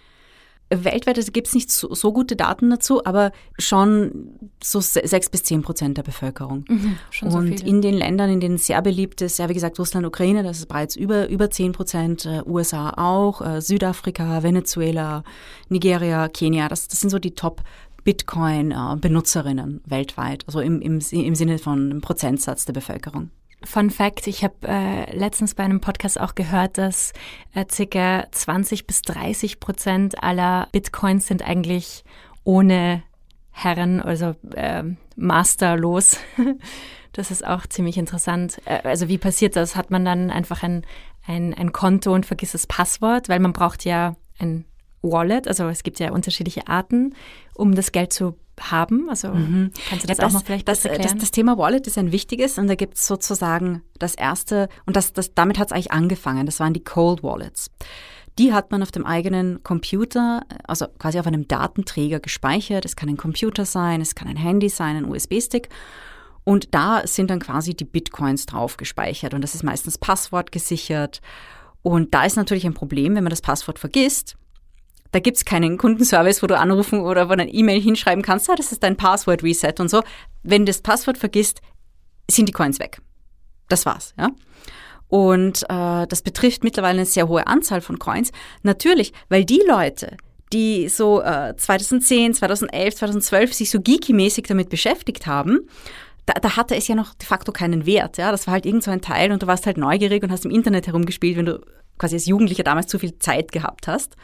Weltweit also gibt es nicht so, so, gute Daten dazu, aber schon so sechs bis zehn Prozent der Bevölkerung. Mhm, und so in den Ländern, in denen es sehr beliebt ist, ja wie gesagt Russland, Ukraine, das ist bereits über über zehn Prozent, äh, USA auch, äh, Südafrika, Venezuela, Nigeria, Kenia, das, das sind so die Top Bitcoin-Benutzerinnen weltweit, also im, im, im Sinne von einem Prozentsatz der Bevölkerung. Fun Fact, ich habe äh, letztens bei einem Podcast auch gehört, dass äh, circa 20 bis 30 Prozent aller Bitcoins sind eigentlich ohne Herren, also äh, masterlos. das ist auch ziemlich interessant. Äh, also wie passiert das? Hat man dann einfach ein, ein, ein Konto und vergisst das Passwort? Weil man braucht ja ein Wallet, also es gibt ja unterschiedliche Arten, um das Geld zu haben? Also mhm. kannst du das, ja, das, auch noch vielleicht das, erklären? Das, das, Thema Wallet ist ein wichtiges und da gibt es sozusagen das erste, und das, das, damit hat es eigentlich angefangen, das waren die Cold Wallets. Die hat man auf dem eigenen Computer, also quasi auf einem Datenträger gespeichert. Es kann ein Computer sein, es kann ein Handy sein, ein USB-Stick. Und da sind dann quasi die Bitcoins drauf gespeichert. Und das ist meistens passwortgesichert. Und da ist natürlich ein Problem, wenn man das Passwort vergisst, da gibt's keinen Kundenservice, wo du anrufen oder wo eine E-Mail hinschreiben kannst, ah, das ist dein Passwort-Reset und so. Wenn du das Passwort vergisst, sind die Coins weg. Das war's, ja. Und äh, das betrifft mittlerweile eine sehr hohe Anzahl von Coins. Natürlich, weil die Leute, die so äh, 2010, 2011, 2012 sich so geeky-mäßig damit beschäftigt haben, da, da hatte es ja noch de facto keinen Wert. Ja? Das war halt irgend so ein Teil und du warst halt neugierig und hast im Internet herumgespielt, wenn du quasi als Jugendlicher damals zu viel Zeit gehabt hast.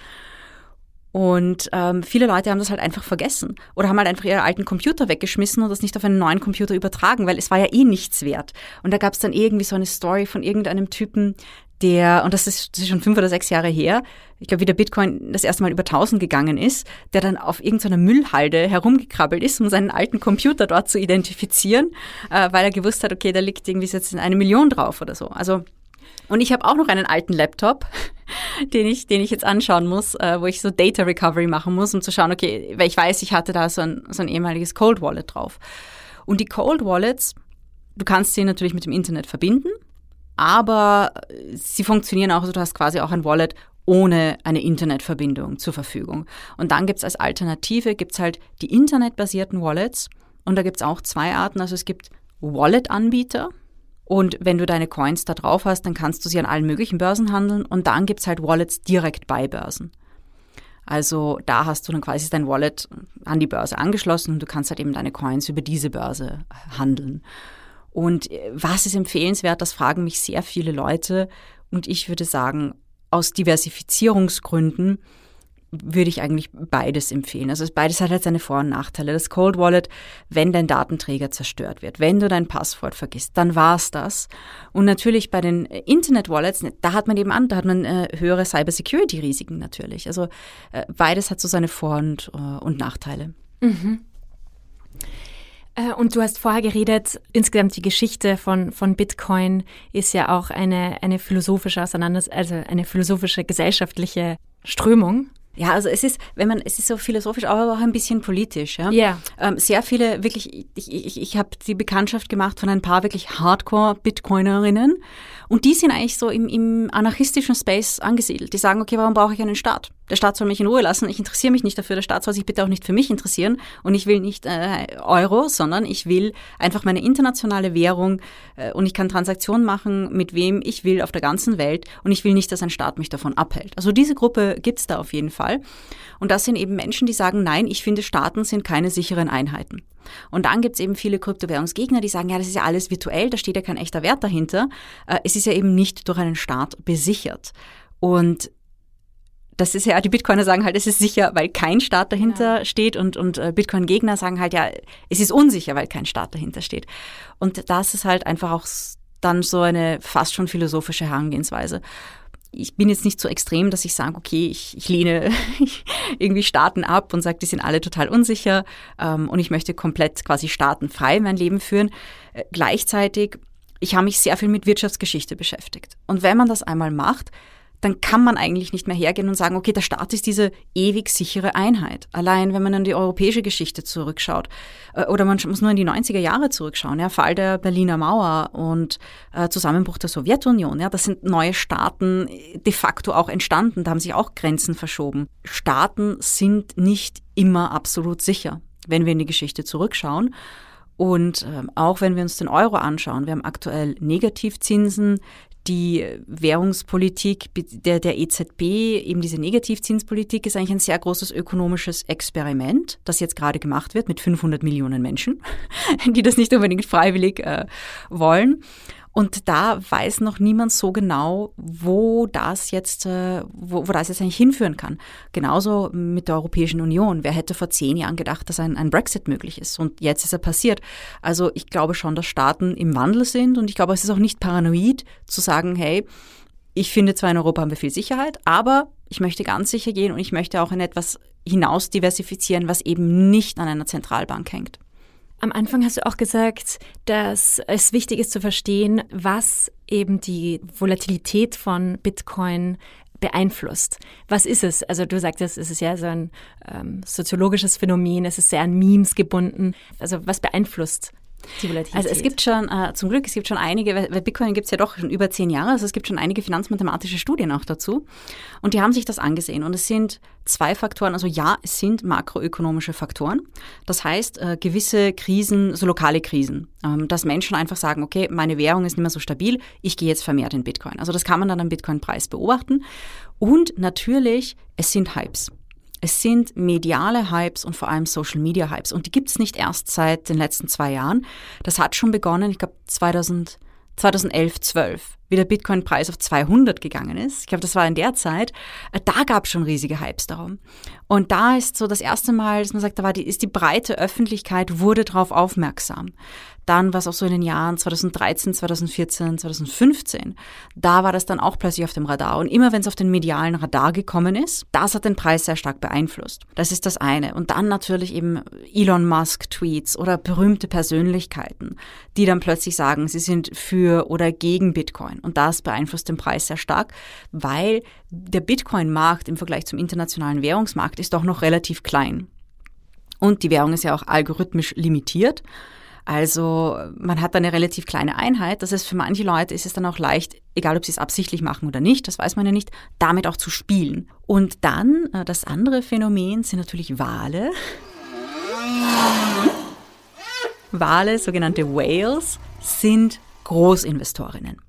Und ähm, viele Leute haben das halt einfach vergessen oder haben halt einfach ihre alten Computer weggeschmissen und das nicht auf einen neuen Computer übertragen, weil es war ja eh nichts wert. Und da gab es dann irgendwie so eine Story von irgendeinem Typen, der, und das ist, das ist schon fünf oder sechs Jahre her, ich glaube, wie der Bitcoin das erste Mal über 1000 gegangen ist, der dann auf irgendeiner Müllhalde herumgekrabbelt ist, um seinen alten Computer dort zu identifizieren, äh, weil er gewusst hat, okay, da liegt irgendwie jetzt eine Million drauf oder so. Also und ich habe auch noch einen alten Laptop, den ich, den ich jetzt anschauen muss, äh, wo ich so Data Recovery machen muss, um zu schauen, okay, weil ich weiß, ich hatte da so ein, so ein ehemaliges Cold Wallet drauf. Und die Cold Wallets, du kannst sie natürlich mit dem Internet verbinden, aber sie funktionieren auch, also du hast quasi auch ein Wallet ohne eine Internetverbindung zur Verfügung. Und dann gibt's als Alternative, gibt's halt die internetbasierten Wallets und da gibt's auch zwei Arten. Also es gibt Wallet-Anbieter, und wenn du deine Coins da drauf hast, dann kannst du sie an allen möglichen Börsen handeln und dann gibt's halt Wallets direkt bei Börsen. Also da hast du dann quasi dein Wallet an die Börse angeschlossen und du kannst halt eben deine Coins über diese Börse handeln. Und äh, was ist empfehlenswert, das fragen mich sehr viele Leute. Und ich würde sagen, aus Diversifizierungsgründen würde ich eigentlich beides empfehlen. Also beides hat halt seine Vor- und Nachteile. Das Cold Wallet, wenn dein Datenträger zerstört wird, wenn du dein Passwort vergisst, dann war's das. Und natürlich bei den Internet Wallets, da hat man eben an, da hat man äh, höhere Cyber Security Risiken natürlich. Also äh, beides hat so seine Vor- und, äh, und Nachteile. Mhm. Äh, und du hast vorher geredet, insgesamt die Geschichte von, von Bitcoin ist ja auch eine, eine philosophische Auseinandersetzung, also eine philosophische gesellschaftliche Strömung. Ja, also es ist, wenn man, es ist so philosophisch, aber auch ein bisschen politisch. Ja. Yeah. Ähm, sehr viele wirklich, ich, ich, ich habe die Bekanntschaft gemacht von ein paar wirklich Hardcore-Bitcoinerinnen und die sind eigentlich so im, im anarchistischen Space angesiedelt. Die sagen, okay, warum brauche ich einen Staat? Der Staat soll mich in Ruhe lassen. Ich interessiere mich nicht dafür. Der Staat soll sich bitte auch nicht für mich interessieren. Und ich will nicht äh, Euro, sondern ich will einfach meine internationale Währung äh, und ich kann Transaktionen machen, mit wem ich will auf der ganzen Welt. Und ich will nicht, dass ein Staat mich davon abhält. Also diese Gruppe gibt's da auf jeden Fall. Und das sind eben Menschen, die sagen, nein, ich finde, Staaten sind keine sicheren Einheiten. Und dann gibt's eben viele Kryptowährungsgegner, die sagen, ja, das ist ja alles virtuell, da steht ja kein echter Wert dahinter. Äh, es ist ja eben nicht durch einen Staat besichert. Und das ist ja, die Bitcoiner sagen halt, es ist sicher, weil kein Staat dahinter ja. steht und, und äh, Bitcoin-Gegner sagen halt, ja, es ist unsicher, weil kein Staat dahinter steht. Und das ist halt einfach auch dann so eine fast schon philosophische Herangehensweise ich bin jetzt nicht so extrem, dass ich sage, okay, ich, ich lehne irgendwie Staaten ab und sage, die sind alle total unsicher ähm, und ich möchte komplett quasi staatenfrei mein Leben führen. Äh, gleichzeitig, ich habe mich sehr viel mit Wirtschaftsgeschichte beschäftigt. Und wenn man das einmal macht, dann kann man eigentlich nicht mehr hergehen und sagen, okay, der Staat ist diese ewig sichere Einheit. Allein, wenn man an die europäische Geschichte zurückschaut, äh, oder man muss nur in die 90er Jahre zurückschauen, ja, Fall der Berliner Mauer und äh, Zusammenbruch der Sowjetunion, ja, das sind neue Staaten de facto auch entstanden, da haben sich auch Grenzen verschoben. Staaten sind nicht immer absolut sicher, wenn wir in die Geschichte zurückschauen. Und äh, auch wenn wir uns den Euro anschauen, wir haben aktuell Negativzinsen, die Währungspolitik der, der EZB, eben diese Negativzinspolitik, ist eigentlich ein sehr großes ökonomisches Experiment, das jetzt gerade gemacht wird mit 500 Millionen Menschen, die das nicht unbedingt freiwillig äh, wollen. Und da weiß noch niemand so genau, wo das jetzt, äh, wo, wo das jetzt eigentlich hinführen kann. Genauso mit der Europäischen Union. Wer hätte vor zehn Jahren gedacht, dass ein, ein Brexit möglich ist? Und jetzt ist er passiert. Also ich glaube schon, dass Staaten im Wandel sind und ich glaube, es ist auch nicht paranoid zu sagen, hey, ich finde zwar in Europa haben wir viel Sicherheit, aber ich möchte ganz sicher gehen und ich möchte auch in etwas hinaus diversifizieren, was eben nicht an einer Zentralbank hängt. Am Anfang hast du auch gesagt, dass es wichtig ist zu verstehen, was eben die Volatilität von Bitcoin beeinflusst. Was ist es? Also du sagtest, es ist ja so ein ähm, soziologisches Phänomen, es ist sehr an Memes gebunden. Also was beeinflusst also es gibt schon, äh, zum Glück, es gibt schon einige, weil Bitcoin gibt es ja doch schon über zehn Jahre, also es gibt schon einige finanzmathematische Studien auch dazu. Und die haben sich das angesehen. Und es sind zwei Faktoren, also ja, es sind makroökonomische Faktoren. Das heißt, äh, gewisse Krisen, so lokale Krisen, ähm, dass Menschen einfach sagen, okay, meine Währung ist nicht mehr so stabil, ich gehe jetzt vermehrt in Bitcoin. Also das kann man dann am Bitcoin-Preis beobachten. Und natürlich, es sind Hypes. Es sind mediale Hypes und vor allem Social Media Hypes. Und die gibt es nicht erst seit den letzten zwei Jahren. Das hat schon begonnen, ich glaube 2000, 2011, 12 wie der Bitcoin-Preis auf 200 gegangen ist, ich glaube, das war in der Zeit, äh, da gab es schon riesige Hypes darum. Und da ist so das erste Mal, dass man sagt, da war die, ist die breite Öffentlichkeit, wurde darauf aufmerksam. Dann war es auch so in den Jahren 2013, 2014, 2015. Da war das dann auch plötzlich auf dem Radar. Und immer wenn es auf den medialen Radar gekommen ist, das hat den Preis sehr stark beeinflusst. Das ist das eine. Und dann natürlich eben Elon Musk-Tweets oder berühmte Persönlichkeiten, die dann plötzlich sagen, sie sind für oder gegen Bitcoin. Und das beeinflusst den Preis sehr stark, weil der Bitcoin-Markt im Vergleich zum internationalen Währungsmarkt ist doch noch relativ klein. Und die Währung ist ja auch algorithmisch limitiert. Also man hat eine relativ kleine Einheit. Das heißt, für manche Leute ist es dann auch leicht, egal ob sie es absichtlich machen oder nicht, das weiß man ja nicht, damit auch zu spielen. Und dann äh, das andere Phänomen sind natürlich Wale. Wale, sogenannte Whales, sind Großinvestorinnen.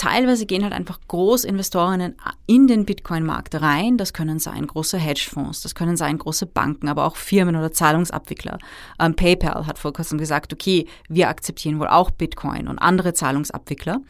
Teilweise gehen halt einfach Großinvestorinnen in den Bitcoin-Markt rein. Das können sein große Hedgefonds, das können sein große Banken, aber auch Firmen oder Zahlungsabwickler. Ähm, PayPal hat vor kurzem gesagt, okay, wir akzeptieren wohl auch Bitcoin und andere Zahlungsabwickler.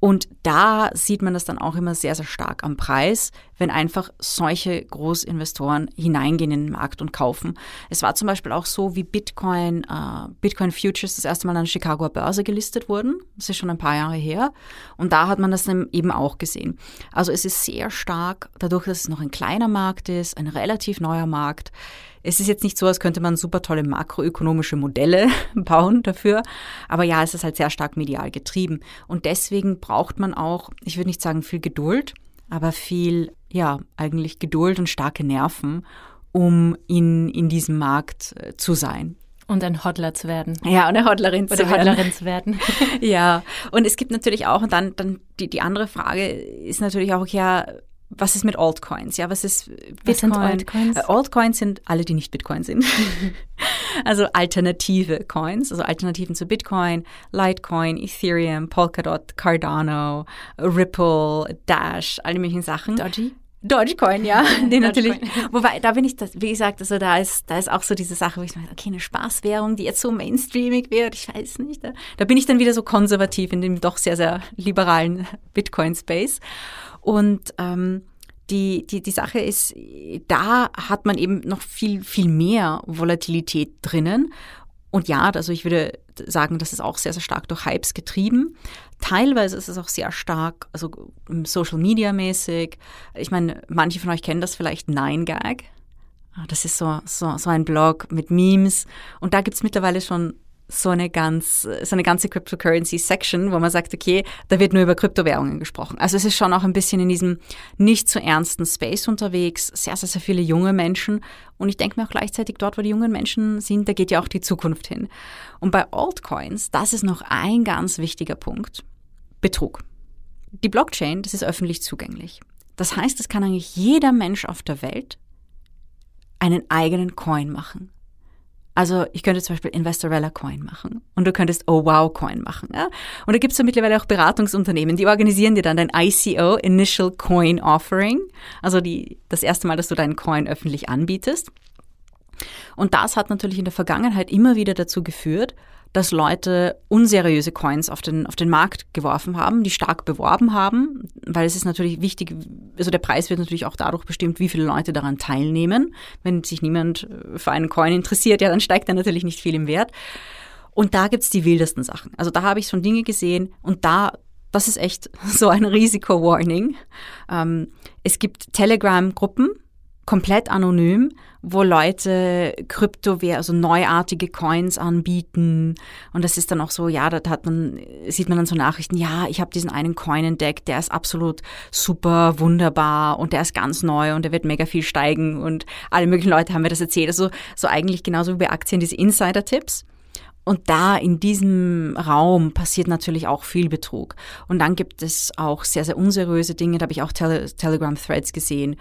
Und da sieht man das dann auch immer sehr, sehr stark am Preis, wenn einfach solche Großinvestoren hineingehen in den Markt und kaufen. Es war zum Beispiel auch so, wie Bitcoin, äh, Bitcoin Futures das erste Mal an der Chicagoer Börse gelistet wurden. Das ist schon ein paar Jahre her. Und da hat man das dann eben auch gesehen. Also es ist sehr stark, dadurch, dass es noch ein kleiner Markt ist, ein relativ neuer Markt, es ist jetzt nicht so, als könnte man super tolle makroökonomische Modelle bauen dafür. Aber ja, es ist halt sehr stark medial getrieben. Und deswegen braucht man auch, ich würde nicht sagen viel Geduld, aber viel, ja, eigentlich Geduld und starke Nerven, um in, in diesem Markt äh, zu sein. Und ein Hodler zu werden. Ja, und eine Hodlerin Oder zu werden. Hodlerin zu werden. ja, und es gibt natürlich auch, und dann, dann die, die andere Frage ist natürlich auch, ja, was ist mit Altcoins? Ja, was ist Bitcoin? Was sind Altcoins? Äh, Altcoins sind alle, die nicht Bitcoin sind. also alternative Coins, also Alternativen zu Bitcoin, Litecoin, Ethereum, Polkadot, Cardano, Ripple, Dash, alle möglichen Sachen. Doji? Dogecoin, ja, den natürlich. Wobei, da bin ich, das, wie gesagt, also da ist, da ist auch so diese Sache, wo ich sage, okay, eine Spaßwährung, die jetzt so mainstreamig wird, ich weiß nicht. Da, da bin ich dann wieder so konservativ in dem doch sehr, sehr liberalen Bitcoin-Space. Und ähm, die, die, die Sache ist, da hat man eben noch viel, viel mehr Volatilität drinnen. Und ja, also ich würde sagen, das ist auch sehr, sehr stark durch Hypes getrieben. Teilweise ist es auch sehr stark, also Social Media mäßig. Ich meine, manche von euch kennen das vielleicht Nine Gag. Ah, das ist so, so, so ein Blog mit Memes. Und da gibt's mittlerweile schon so eine ganz, so eine ganze Cryptocurrency Section, wo man sagt, okay, da wird nur über Kryptowährungen gesprochen. Also es ist schon auch ein bisschen in diesem nicht so ernsten Space unterwegs, sehr, sehr, sehr viele junge Menschen. Und ich denke mir auch gleichzeitig dort, wo die jungen Menschen sind, da geht ja auch die Zukunft hin. Und bei Altcoins, das ist noch ein ganz wichtiger Punkt. Betrug. Die Blockchain, das ist öffentlich zugänglich. Das heißt, es kann eigentlich jeder Mensch auf der Welt einen eigenen Coin machen. Also ich könnte zum Beispiel Investorella Coin machen und du könntest Oh Wow Coin machen. Ja? Und da gibt es ja mittlerweile auch Beratungsunternehmen, die organisieren dir dann dein ICO, Initial Coin Offering, also die, das erste Mal, dass du deinen Coin öffentlich anbietest. Und das hat natürlich in der Vergangenheit immer wieder dazu geführt, dass Leute unseriöse Coins auf den, auf den Markt geworfen haben, die stark beworben haben, weil es ist natürlich wichtig, also der Preis wird natürlich auch dadurch bestimmt, wie viele Leute daran teilnehmen. Wenn sich niemand für einen Coin interessiert, ja, dann steigt er natürlich nicht viel im Wert. Und da gibt's die wildesten Sachen. Also da habe ich schon Dinge gesehen und da, das ist echt so ein Risiko-Warning. Ähm, es gibt Telegram-Gruppen, komplett anonym, wo Leute Kryptowährungen, also neuartige Coins anbieten. Und das ist dann auch so, ja, da hat man, sieht man dann so Nachrichten, ja, ich habe diesen einen Coin entdeckt, der ist absolut super wunderbar und der ist ganz neu und der wird mega viel steigen und alle möglichen Leute haben mir das erzählt. Also so eigentlich genauso wie bei Aktien diese Insider-Tipps. Und da in diesem Raum passiert natürlich auch viel Betrug. Und dann gibt es auch sehr, sehr unseriöse Dinge. Da habe ich auch Tele Telegram-Threads gesehen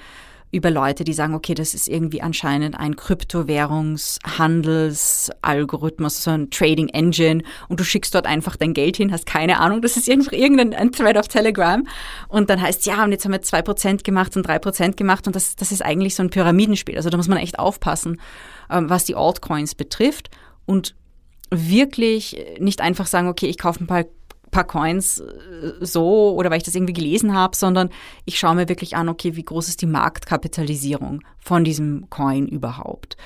über Leute, die sagen, okay, das ist irgendwie anscheinend ein Kryptowährungshandelsalgorithmus, so ein Trading Engine und du schickst dort einfach dein Geld hin, hast keine Ahnung, das ist irgendein ein Thread auf Telegram und dann heißt ja, und jetzt haben wir zwei Prozent gemacht und drei Prozent gemacht und das, das ist eigentlich so ein Pyramidenspiel. Also da muss man echt aufpassen, ähm, was die Altcoins betrifft und wirklich nicht einfach sagen, okay, ich kaufe ein paar paar Coins äh, so oder weil ich das irgendwie gelesen habe, sondern ich schaue mir wirklich an, okay, wie groß ist die Marktkapitalisierung von diesem Coin überhaupt?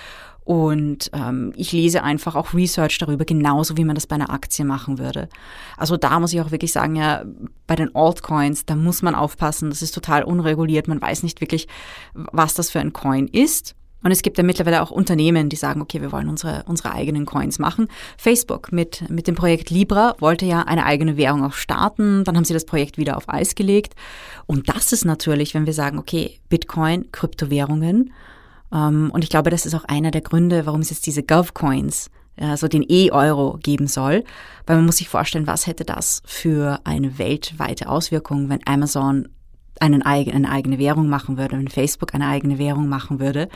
Und ähm, ich lese einfach auch Research darüber, genauso wie man das bei einer Aktie machen würde. Also da muss ich auch wirklich sagen, ja, bei den Altcoins, da muss man aufpassen, das ist total unreguliert, man weiß nicht wirklich, was das für ein Coin ist. Und es gibt ja mittlerweile auch Unternehmen, die sagen, okay, wir wollen unsere, unsere eigenen Coins machen. Facebook mit, mit dem Projekt Libra wollte ja eine eigene Währung auch starten. Dann haben sie das Projekt wieder auf Eis gelegt. Und das ist natürlich, wenn wir sagen, okay, Bitcoin, Kryptowährungen. Ähm, und ich glaube, das ist auch einer der Gründe, warum es jetzt diese GovCoins, also den E-Euro geben soll. Weil man muss sich vorstellen, was hätte das für eine weltweite Auswirkung, wenn Amazon einen, eine eigene Währung machen würde, wenn Facebook eine eigene Währung machen würde.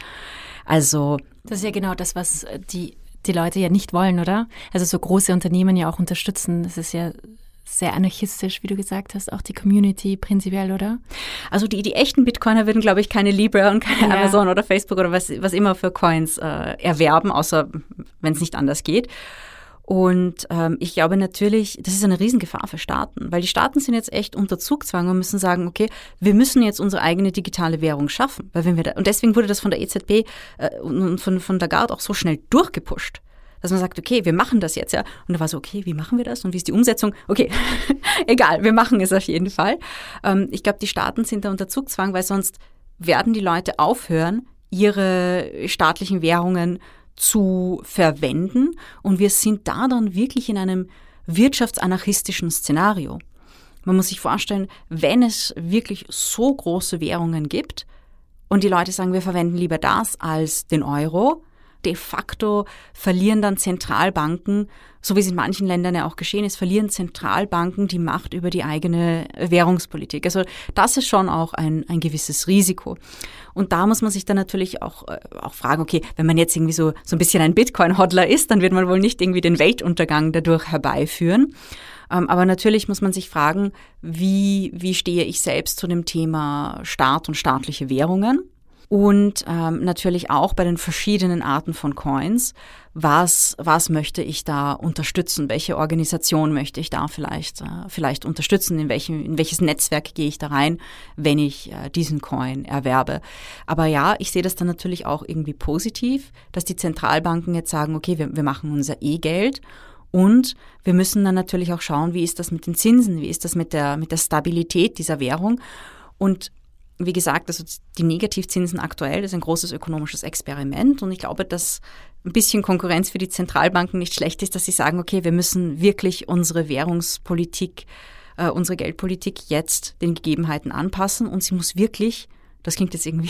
Also. Das ist ja genau das, was die, die Leute ja nicht wollen, oder? Also so große Unternehmen ja auch unterstützen. Das ist ja sehr anarchistisch, wie du gesagt hast, auch die Community prinzipiell, oder? Also die, die echten Bitcoiner würden, glaube ich, keine Libra und keine ja. Amazon oder Facebook oder was, was immer für Coins äh, erwerben, außer wenn es nicht anders geht. Und ähm, ich glaube natürlich, das ist eine Riesengefahr für Staaten, weil die Staaten sind jetzt echt unter Zugzwang und müssen sagen, okay, wir müssen jetzt unsere eigene digitale Währung schaffen. Weil wenn wir da, und deswegen wurde das von der EZB äh, und von, von der GARD auch so schnell durchgepusht dass man sagt, okay, wir machen das jetzt, ja. Und da war so, okay, wie machen wir das und wie ist die Umsetzung? Okay, egal, wir machen es auf jeden Fall. Ähm, ich glaube, die Staaten sind da unter Zugzwang, weil sonst werden die Leute aufhören, ihre staatlichen Währungen zu verwenden. Und wir sind da dann wirklich in einem wirtschaftsanarchistischen Szenario. Man muss sich vorstellen, wenn es wirklich so große Währungen gibt und die Leute sagen, wir verwenden lieber das als den Euro, de facto verlieren dann Zentralbanken, so wie es in manchen Ländern ja auch geschehen ist, verlieren Zentralbanken die Macht über die eigene Währungspolitik. Also das ist schon auch ein, ein gewisses Risiko. Und da muss man sich dann natürlich auch, äh, auch fragen, okay, wenn man jetzt irgendwie so, so ein bisschen ein Bitcoin-Hodler ist, dann wird man wohl nicht irgendwie den Weltuntergang dadurch herbeiführen. Ähm, aber natürlich muss man sich fragen, wie, wie stehe ich selbst zu dem Thema Staat und staatliche Währungen? Und ähm, natürlich auch bei den verschiedenen Arten von Coins. Was, was möchte ich da unterstützen? Welche Organisation möchte ich da vielleicht, äh, vielleicht unterstützen? In, welchem, in welches Netzwerk gehe ich da rein, wenn ich äh, diesen Coin erwerbe? Aber ja, ich sehe das dann natürlich auch irgendwie positiv, dass die Zentralbanken jetzt sagen, okay, wir, wir machen unser E-Geld und wir müssen dann natürlich auch schauen, wie ist das mit den Zinsen, wie ist das mit der, mit der Stabilität dieser Währung. Und wie gesagt, also die Negativzinsen aktuell ist ein großes ökonomisches Experiment und ich glaube, dass ein bisschen Konkurrenz für die Zentralbanken nicht schlecht ist, dass sie sagen, okay, wir müssen wirklich unsere Währungspolitik, äh, unsere Geldpolitik jetzt den Gegebenheiten anpassen und sie muss wirklich das klingt jetzt irgendwie,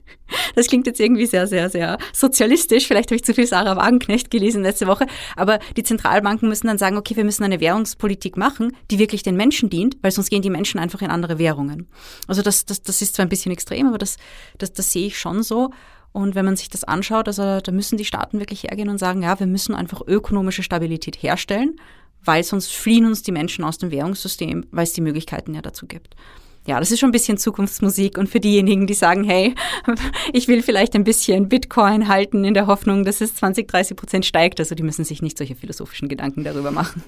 das klingt jetzt irgendwie sehr, sehr, sehr sozialistisch. Vielleicht habe ich zu viel Sarah Wagenknecht gelesen letzte Woche. Aber die Zentralbanken müssen dann sagen, okay, wir müssen eine Währungspolitik machen, die wirklich den Menschen dient, weil sonst gehen die Menschen einfach in andere Währungen. Also das, das, das ist zwar ein bisschen extrem, aber das, das, das sehe ich schon so. Und wenn man sich das anschaut, also da müssen die Staaten wirklich hergehen und sagen, ja, wir müssen einfach ökonomische Stabilität herstellen, weil sonst fliehen uns die Menschen aus dem Währungssystem, weil es die Möglichkeiten ja dazu gibt ja, das ist schon ein bisschen Zukunftsmusik und für diejenigen, die sagen, hey, ich will vielleicht ein bisschen Bitcoin halten in der Hoffnung, dass es 20, 30 Prozent steigt, also die müssen sich nicht solche philosophischen Gedanken darüber machen.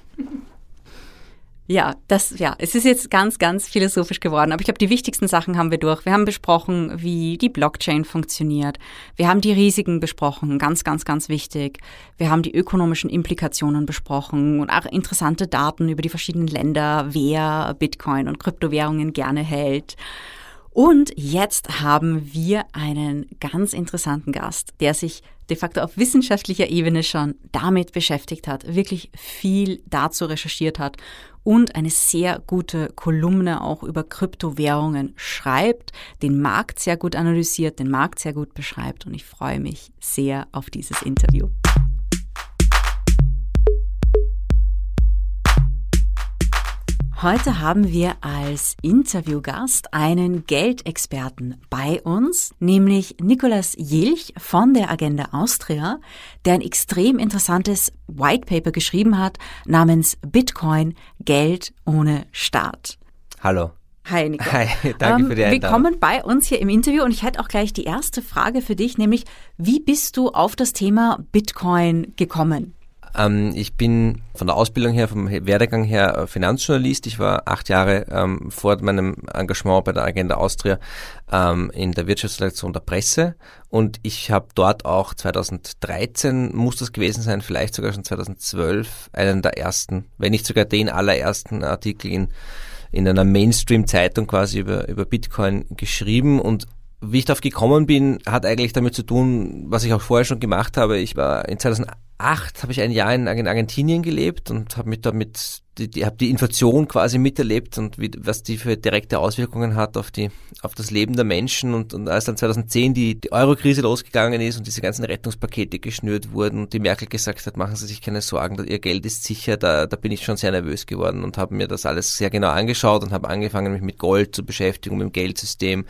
Ja, das, ja, es ist jetzt ganz, ganz philosophisch geworden, aber ich glaube, die wichtigsten Sachen haben wir durch. Wir haben besprochen, wie die Blockchain funktioniert. Wir haben die Risiken besprochen, ganz, ganz, ganz wichtig. Wir haben die ökonomischen Implikationen besprochen und auch interessante Daten über die verschiedenen Länder, wer Bitcoin und Kryptowährungen gerne hält. Und jetzt haben wir einen ganz interessanten Gast, der sich de facto auf wissenschaftlicher Ebene schon damit beschäftigt hat, wirklich viel dazu recherchiert hat und eine sehr gute Kolumne auch über Kryptowährungen schreibt, den Markt sehr gut analysiert, den Markt sehr gut beschreibt und ich freue mich sehr auf dieses Interview. Heute haben wir als Interviewgast einen Geldexperten bei uns, nämlich Nikolas Jilch von der Agenda Austria, der ein extrem interessantes White Paper geschrieben hat namens Bitcoin Geld ohne Staat. Hallo. Hi, Nico. Hi, danke ähm, für die Einladung. Willkommen bei uns hier im Interview und ich hätte auch gleich die erste Frage für dich, nämlich wie bist du auf das Thema Bitcoin gekommen? Ähm, ich bin von der Ausbildung her, vom Werdegang her äh, Finanzjournalist. Ich war acht Jahre ähm, vor meinem Engagement bei der Agenda Austria ähm, in der Wirtschaftsredaktion der Presse und ich habe dort auch 2013, muss das gewesen sein, vielleicht sogar schon 2012, einen der ersten, wenn nicht sogar den allerersten Artikel in, in einer Mainstream-Zeitung quasi über, über Bitcoin geschrieben und wie ich darauf gekommen bin, hat eigentlich damit zu tun, was ich auch vorher schon gemacht habe. Ich war in 2008 habe ich ein Jahr in Argentinien gelebt und habe mich damit die, die, habe die Inflation quasi miterlebt und wie, was die für direkte Auswirkungen hat auf die auf das Leben der Menschen. Und, und als dann 2010 die, die Euro-Krise losgegangen ist und diese ganzen Rettungspakete geschnürt wurden und die Merkel gesagt hat, machen Sie sich keine Sorgen, ihr Geld ist sicher, da, da bin ich schon sehr nervös geworden und habe mir das alles sehr genau angeschaut und habe angefangen, mich mit Gold zu beschäftigen, mit dem Geldsystem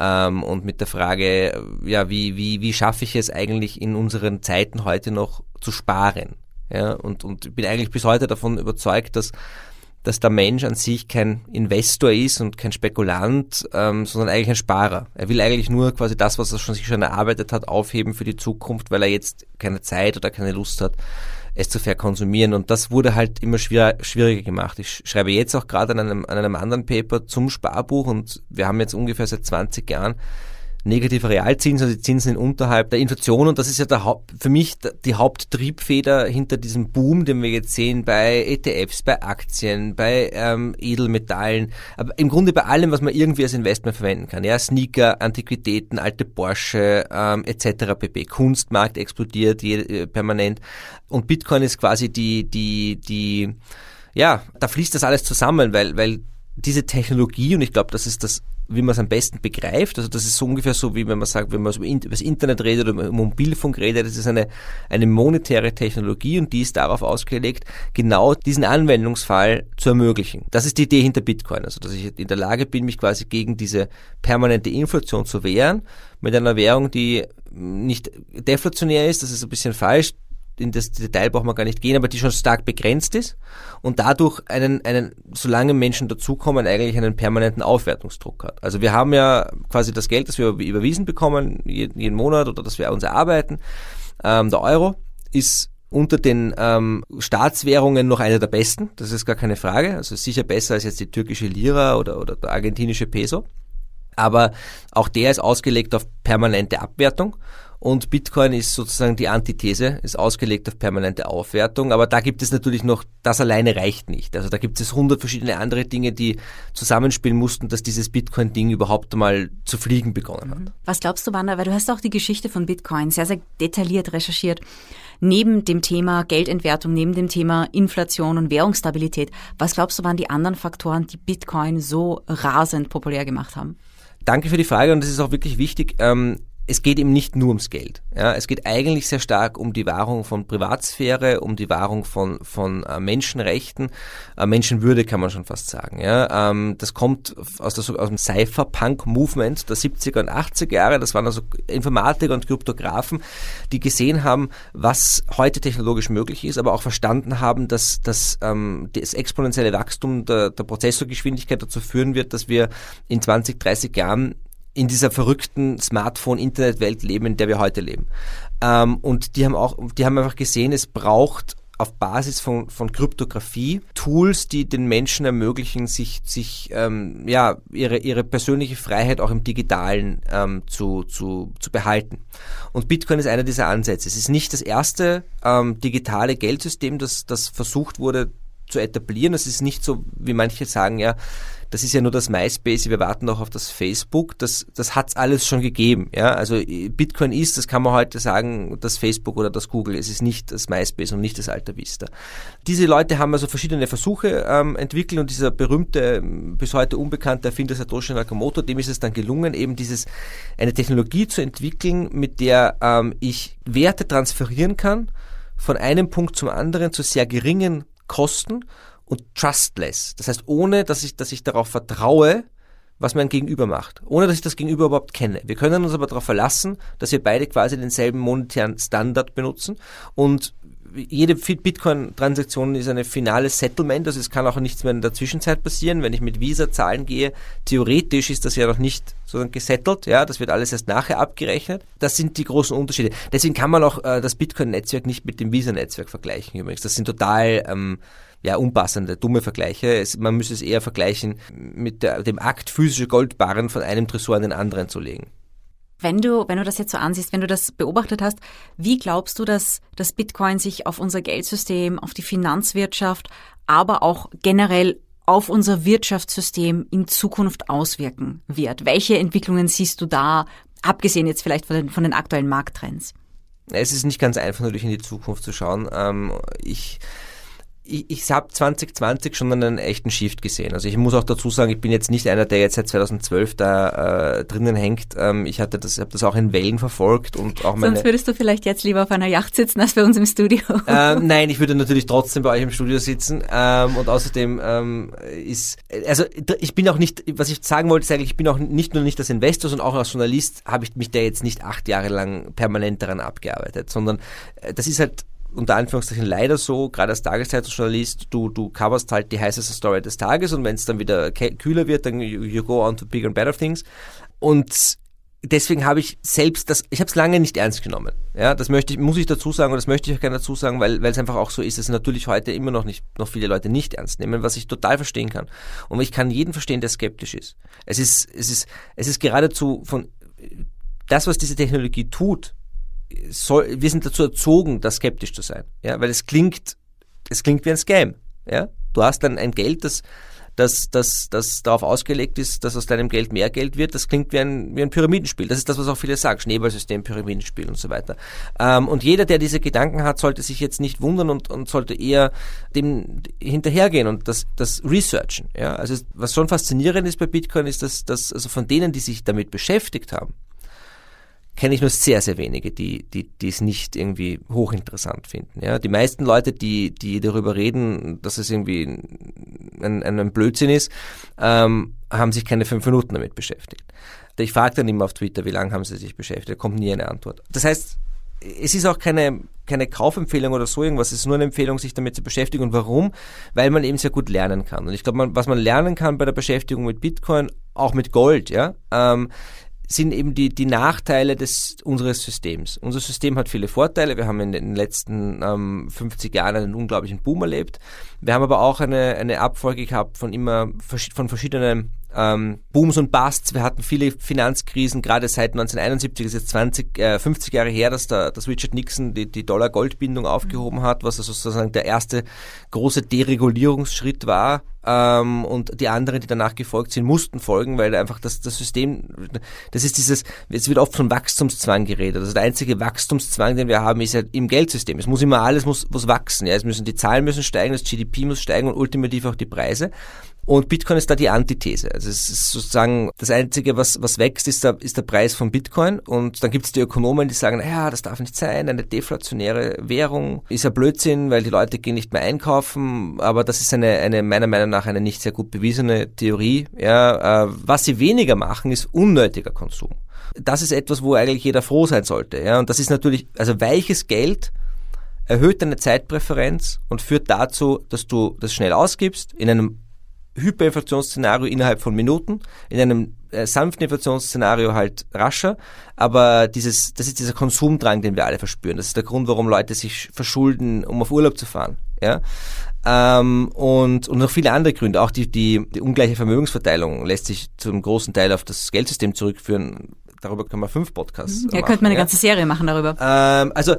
ähm, und mit der Frage, ja, wie, wie, wie schaffe ich es eigentlich in unseren Zeiten heute noch zu sparen? Ja, und, und bin eigentlich bis heute davon überzeugt, dass, dass der Mensch an sich kein Investor ist und kein Spekulant, ähm, sondern eigentlich ein Sparer. Er will eigentlich nur quasi das, was er schon sich schon erarbeitet hat, aufheben für die Zukunft, weil er jetzt keine Zeit oder keine Lust hat, es zu verkonsumieren. Und das wurde halt immer schwier schwieriger gemacht. Ich schreibe jetzt auch gerade an einem, an einem anderen Paper zum Sparbuch und wir haben jetzt ungefähr seit 20 Jahren negative Realzinsen, also die Zinsen unterhalb der Inflation und das ist ja der Haupt, für mich die Haupttriebfeder hinter diesem Boom, den wir jetzt sehen bei ETFs, bei Aktien, bei ähm, Edelmetallen, aber im Grunde bei allem, was man irgendwie als Investment verwenden kann. Ja, Sneaker, Antiquitäten, alte Porsche ähm, etc. pp. Kunstmarkt explodiert je, äh, permanent und Bitcoin ist quasi die die die ja, da fließt das alles zusammen, weil weil diese Technologie und ich glaube, das ist das wie man es am besten begreift. Also das ist so ungefähr so, wie wenn man sagt, wenn man über das Internet redet oder über Mobilfunk redet, das ist eine, eine monetäre Technologie und die ist darauf ausgelegt, genau diesen Anwendungsfall zu ermöglichen. Das ist die Idee hinter Bitcoin, also dass ich in der Lage bin, mich quasi gegen diese permanente Inflation zu wehren, mit einer Währung, die nicht deflationär ist, das ist ein bisschen falsch, in das Detail braucht man gar nicht gehen, aber die schon stark begrenzt ist und dadurch einen, einen, solange Menschen dazukommen, eigentlich einen permanenten Aufwertungsdruck hat. Also wir haben ja quasi das Geld, das wir überwiesen bekommen, jeden, jeden Monat oder das wir uns erarbeiten. Ähm, der Euro ist unter den ähm, Staatswährungen noch einer der besten, das ist gar keine Frage. Also sicher besser als jetzt die türkische Lira oder, oder der argentinische Peso. Aber auch der ist ausgelegt auf permanente Abwertung und Bitcoin ist sozusagen die Antithese, ist ausgelegt auf permanente Aufwertung. Aber da gibt es natürlich noch, das alleine reicht nicht. Also da gibt es hundert verschiedene andere Dinge, die zusammenspielen mussten, dass dieses Bitcoin-Ding überhaupt einmal zu fliegen begonnen hat. Was glaubst du, Wanda? Weil du hast auch die Geschichte von Bitcoin sehr, sehr detailliert recherchiert. Neben dem Thema Geldentwertung, neben dem Thema Inflation und Währungsstabilität, was glaubst du, waren die anderen Faktoren, die Bitcoin so rasend populär gemacht haben? Danke für die Frage und das ist auch wirklich wichtig. Ähm, es geht eben nicht nur ums Geld. Ja, es geht eigentlich sehr stark um die Wahrung von Privatsphäre, um die Wahrung von, von äh, Menschenrechten, äh, Menschenwürde kann man schon fast sagen. Ja, ähm, das kommt aus, der, aus dem Cypherpunk-Movement der 70er und 80er Jahre. Das waren also Informatiker und Kryptografen, die gesehen haben, was heute technologisch möglich ist, aber auch verstanden haben, dass, dass ähm, das exponentielle Wachstum der, der Prozessorgeschwindigkeit dazu führen wird, dass wir in 20, 30 Jahren in dieser verrückten Smartphone-Internet-Welt leben, in der wir heute leben. Ähm, und die haben auch, die haben einfach gesehen, es braucht auf Basis von, von Kryptographie Tools, die den Menschen ermöglichen, sich, sich ähm, ja, ihre, ihre persönliche Freiheit auch im Digitalen ähm, zu, zu, zu behalten. Und Bitcoin ist einer dieser Ansätze. Es ist nicht das erste ähm, digitale Geldsystem, das, das versucht wurde zu etablieren. Es ist nicht so, wie manche sagen, ja, das ist ja nur das MySpace, wir warten noch auf das Facebook, das, das hat's alles schon gegeben. Ja? Also Bitcoin ist, das kann man heute sagen, das Facebook oder das Google, es ist nicht das MySpace und nicht das Alta Vista. Diese Leute haben also verschiedene Versuche ähm, entwickelt und dieser berühmte, bis heute unbekannte Erfinder Satoshi Nakamoto, dem ist es dann gelungen, eben dieses, eine Technologie zu entwickeln, mit der ähm, ich Werte transferieren kann, von einem Punkt zum anderen zu sehr geringen Kosten und trustless. Das heißt, ohne dass ich, dass ich darauf vertraue, was mein Gegenüber macht, ohne dass ich das Gegenüber überhaupt kenne. Wir können uns aber darauf verlassen, dass wir beide quasi denselben monetären Standard benutzen und jede Bitcoin-Transaktion ist eine finale Settlement, also es kann auch nichts mehr in der Zwischenzeit passieren. Wenn ich mit Visa zahlen gehe, theoretisch ist das ja noch nicht sozusagen gesettelt, ja, das wird alles erst nachher abgerechnet. Das sind die großen Unterschiede. Deswegen kann man auch äh, das Bitcoin-Netzwerk nicht mit dem Visa-Netzwerk vergleichen übrigens. Das sind total ähm, ja, unpassende, dumme Vergleiche. Es, man müsste es eher vergleichen mit der, dem Akt, physische Goldbarren von einem Tresor in den anderen zu legen. Wenn du, wenn du das jetzt so ansiehst, wenn du das beobachtet hast, wie glaubst du, dass das Bitcoin sich auf unser Geldsystem, auf die Finanzwirtschaft, aber auch generell auf unser Wirtschaftssystem in Zukunft auswirken wird? Welche Entwicklungen siehst du da, abgesehen jetzt vielleicht von den, von den aktuellen Markttrends? Es ist nicht ganz einfach, natürlich in die Zukunft zu schauen. Ähm, ich ich, ich habe 2020 schon einen echten Shift gesehen. Also ich muss auch dazu sagen, ich bin jetzt nicht einer, der jetzt seit 2012 da äh, drinnen hängt. Ähm, ich hatte das, habe das auch in Wellen verfolgt und auch meine. Sonst würdest du vielleicht jetzt lieber auf einer Yacht sitzen als bei uns im Studio. Ähm, nein, ich würde natürlich trotzdem bei euch im Studio sitzen. Ähm, und außerdem ähm, ist, also ich bin auch nicht, was ich sagen wollte, ist eigentlich, ich bin auch nicht nur nicht als Investor, sondern auch als Journalist habe ich mich da jetzt nicht acht Jahre lang permanent daran abgearbeitet, sondern äh, das ist halt unter Anführungszeichen leider so, gerade als Tageszeitungsjournalist, du, du coverst halt die heißeste Story des Tages und wenn es dann wieder kühler wird, dann you, you, go on to bigger and better things. Und deswegen habe ich selbst das, ich habe es lange nicht ernst genommen. Ja, das möchte ich, muss ich dazu sagen und das möchte ich auch gerne dazu sagen, weil weil es einfach auch so ist, dass natürlich heute immer noch nicht noch viele Leute nicht ernst nehmen, was ich total verstehen kann. Und ich kann jeden verstehen, der skeptisch ist. Es ist es ist es ist geradezu von das, was diese Technologie tut, soll, wir sind dazu erzogen, da skeptisch zu sein. Ja, weil es klingt, es klingt wie ein Scam. Ja, du hast dann ein Geld, das, das, das, das darauf ausgelegt ist, dass aus deinem Geld mehr Geld wird. Das klingt wie ein, wie ein Pyramidenspiel. Das ist das, was auch viele sagen. Schneeballsystem, Pyramidenspiel und so weiter. Ähm, und jeder, der diese Gedanken hat, sollte sich jetzt nicht wundern und, und sollte eher dem hinterhergehen und das, das researchen. Ja, also was schon faszinierend ist bei Bitcoin, ist, dass, dass also von denen, die sich damit beschäftigt haben, kenne ich nur sehr, sehr wenige, die, die, die es nicht irgendwie hochinteressant finden. Ja, die meisten Leute, die, die darüber reden, dass es irgendwie ein, ein, ein Blödsinn ist, ähm, haben sich keine fünf Minuten damit beschäftigt. Ich frage dann immer auf Twitter, wie lange haben sie sich beschäftigt, da kommt nie eine Antwort. Das heißt, es ist auch keine, keine Kaufempfehlung oder so irgendwas, es ist nur eine Empfehlung, sich damit zu beschäftigen. Und warum? Weil man eben sehr gut lernen kann. Und ich glaube, was man lernen kann bei der Beschäftigung mit Bitcoin, auch mit Gold, ja, ähm, sind eben die, die Nachteile des, unseres Systems. Unser System hat viele Vorteile. Wir haben in den letzten ähm, 50 Jahren einen unglaublichen Boom erlebt. Wir haben aber auch eine, eine Abfolge gehabt von immer von verschiedenen ähm, Booms und Busts. Wir hatten viele Finanzkrisen, gerade seit 1971, ist jetzt 20, äh, 50 Jahre her, dass, der, dass Richard Nixon die, die Dollar-Gold-Bindung aufgehoben hat, was also sozusagen der erste große Deregulierungsschritt war. Ähm, und die anderen, die danach gefolgt sind, mussten folgen, weil einfach das, das System, das ist dieses, es wird oft von Wachstumszwang geredet. Also der einzige Wachstumszwang, den wir haben, ist ja im Geldsystem. Es muss immer alles muss, muss wachsen. Ja, es müssen die Zahlen müssen steigen, das GDP muss steigen und ultimativ auch die Preise. Und Bitcoin ist da die Antithese. Also es ist sozusagen das Einzige, was, was wächst, ist der, ist der Preis von Bitcoin. Und dann gibt es die Ökonomen, die sagen, ja, das darf nicht sein, eine deflationäre Währung ist ja Blödsinn, weil die Leute gehen nicht mehr einkaufen. Aber das ist eine, eine meiner Meinung nach eine nicht sehr gut bewiesene Theorie. Ja, äh, was sie weniger machen, ist unnötiger Konsum. Das ist etwas, wo eigentlich jeder froh sein sollte. Ja, und das ist natürlich, also weiches Geld erhöht deine Zeitpräferenz und führt dazu, dass du das schnell ausgibst in einem Hyperinflationsszenario innerhalb von Minuten, in einem äh, sanften Inflationsszenario halt rascher, aber dieses, das ist dieser Konsumdrang, den wir alle verspüren. Das ist der Grund, warum Leute sich verschulden, um auf Urlaub zu fahren. Ja? Ähm, und, und noch viele andere Gründe. Auch die, die, die ungleiche Vermögensverteilung lässt sich zum großen Teil auf das Geldsystem zurückführen darüber können wir fünf Podcasts Ja, machen, könnte man eine ja. ganze Serie machen darüber. Ähm, also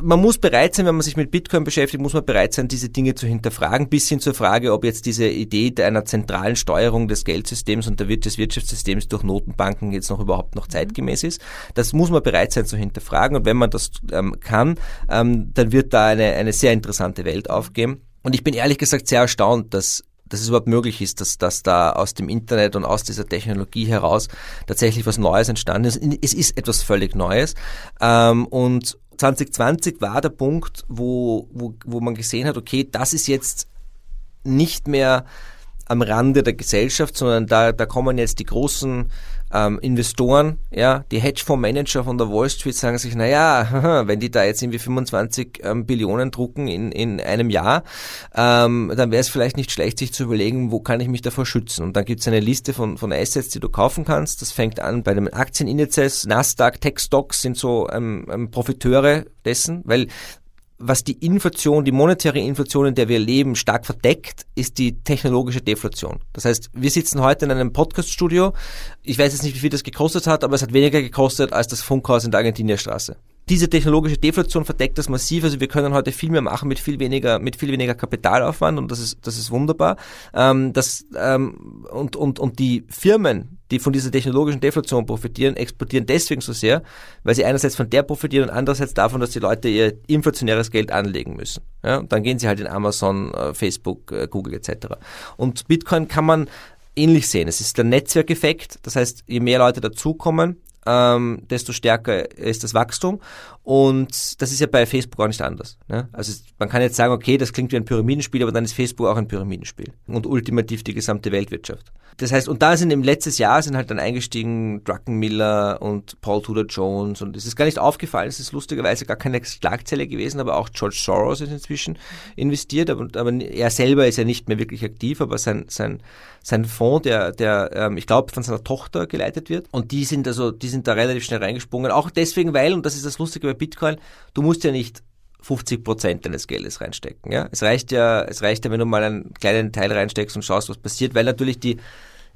man muss bereit sein, wenn man sich mit Bitcoin beschäftigt, muss man bereit sein, diese Dinge zu hinterfragen, bis hin zur Frage, ob jetzt diese Idee einer zentralen Steuerung des Geldsystems und des Wirtschaftssystems durch Notenbanken jetzt noch überhaupt noch zeitgemäß ist. Das muss man bereit sein zu hinterfragen und wenn man das ähm, kann, ähm, dann wird da eine, eine sehr interessante Welt aufgehen. Und ich bin ehrlich gesagt sehr erstaunt, dass dass es überhaupt möglich ist, dass, dass da aus dem Internet und aus dieser Technologie heraus tatsächlich was Neues entstanden ist. Es ist etwas völlig Neues. Ähm, und 2020 war der Punkt, wo, wo, wo man gesehen hat, okay, das ist jetzt nicht mehr am Rande der Gesellschaft, sondern da, da kommen jetzt die großen ähm, Investoren, ja, die Hedgefondsmanager von der Wall Street sagen sich, naja, wenn die da jetzt irgendwie 25 ähm, Billionen drucken in, in einem Jahr, ähm, dann wäre es vielleicht nicht schlecht, sich zu überlegen, wo kann ich mich davor schützen. Und dann gibt es eine Liste von, von Assets, die du kaufen kannst. Das fängt an bei den Aktienindizes, Nasdaq, Tech Stocks sind so ähm, ähm, Profiteure dessen, weil was die Inflation, die monetäre Inflation, in der wir leben, stark verdeckt, ist die technologische Deflation. Das heißt, wir sitzen heute in einem Podcaststudio. Ich weiß jetzt nicht, wie viel das gekostet hat, aber es hat weniger gekostet als das Funkhaus in der Argentinierstraße diese technologische Deflation verdeckt das massiv. Also wir können heute viel mehr machen mit viel weniger, mit viel weniger Kapitalaufwand und das ist, das ist wunderbar. Ähm, das, ähm, und, und, und die Firmen, die von dieser technologischen Deflation profitieren, exportieren deswegen so sehr, weil sie einerseits von der profitieren und andererseits davon, dass die Leute ihr inflationäres Geld anlegen müssen. Ja, und dann gehen sie halt in Amazon, äh, Facebook, äh, Google etc. Und Bitcoin kann man ähnlich sehen. Es ist der Netzwerkeffekt, das heißt, je mehr Leute dazukommen, ähm, desto stärker ist das Wachstum. Und das ist ja bei Facebook auch nicht anders. Ne? Also man kann jetzt sagen, okay, das klingt wie ein Pyramidenspiel, aber dann ist Facebook auch ein Pyramidenspiel und ultimativ die gesamte Weltwirtschaft. Das heißt, und da sind im letztes Jahr sind halt dann eingestiegen Druckenmiller und Paul Tudor Jones und es ist gar nicht aufgefallen, es ist lustigerweise gar keine Schlagzeile gewesen, aber auch George Soros ist inzwischen investiert, aber, aber er selber ist ja nicht mehr wirklich aktiv, aber sein, sein, sein Fonds, der, der ähm, ich glaube, von seiner Tochter geleitet wird und die sind also, die sind da relativ schnell reingesprungen, auch deswegen, weil, und das ist das Lustige bei Bitcoin, du musst ja nicht 50 Prozent deines Geldes reinstecken. Ja? Es reicht ja, es reicht ja, wenn du mal einen kleinen Teil reinsteckst und schaust, was passiert, weil natürlich die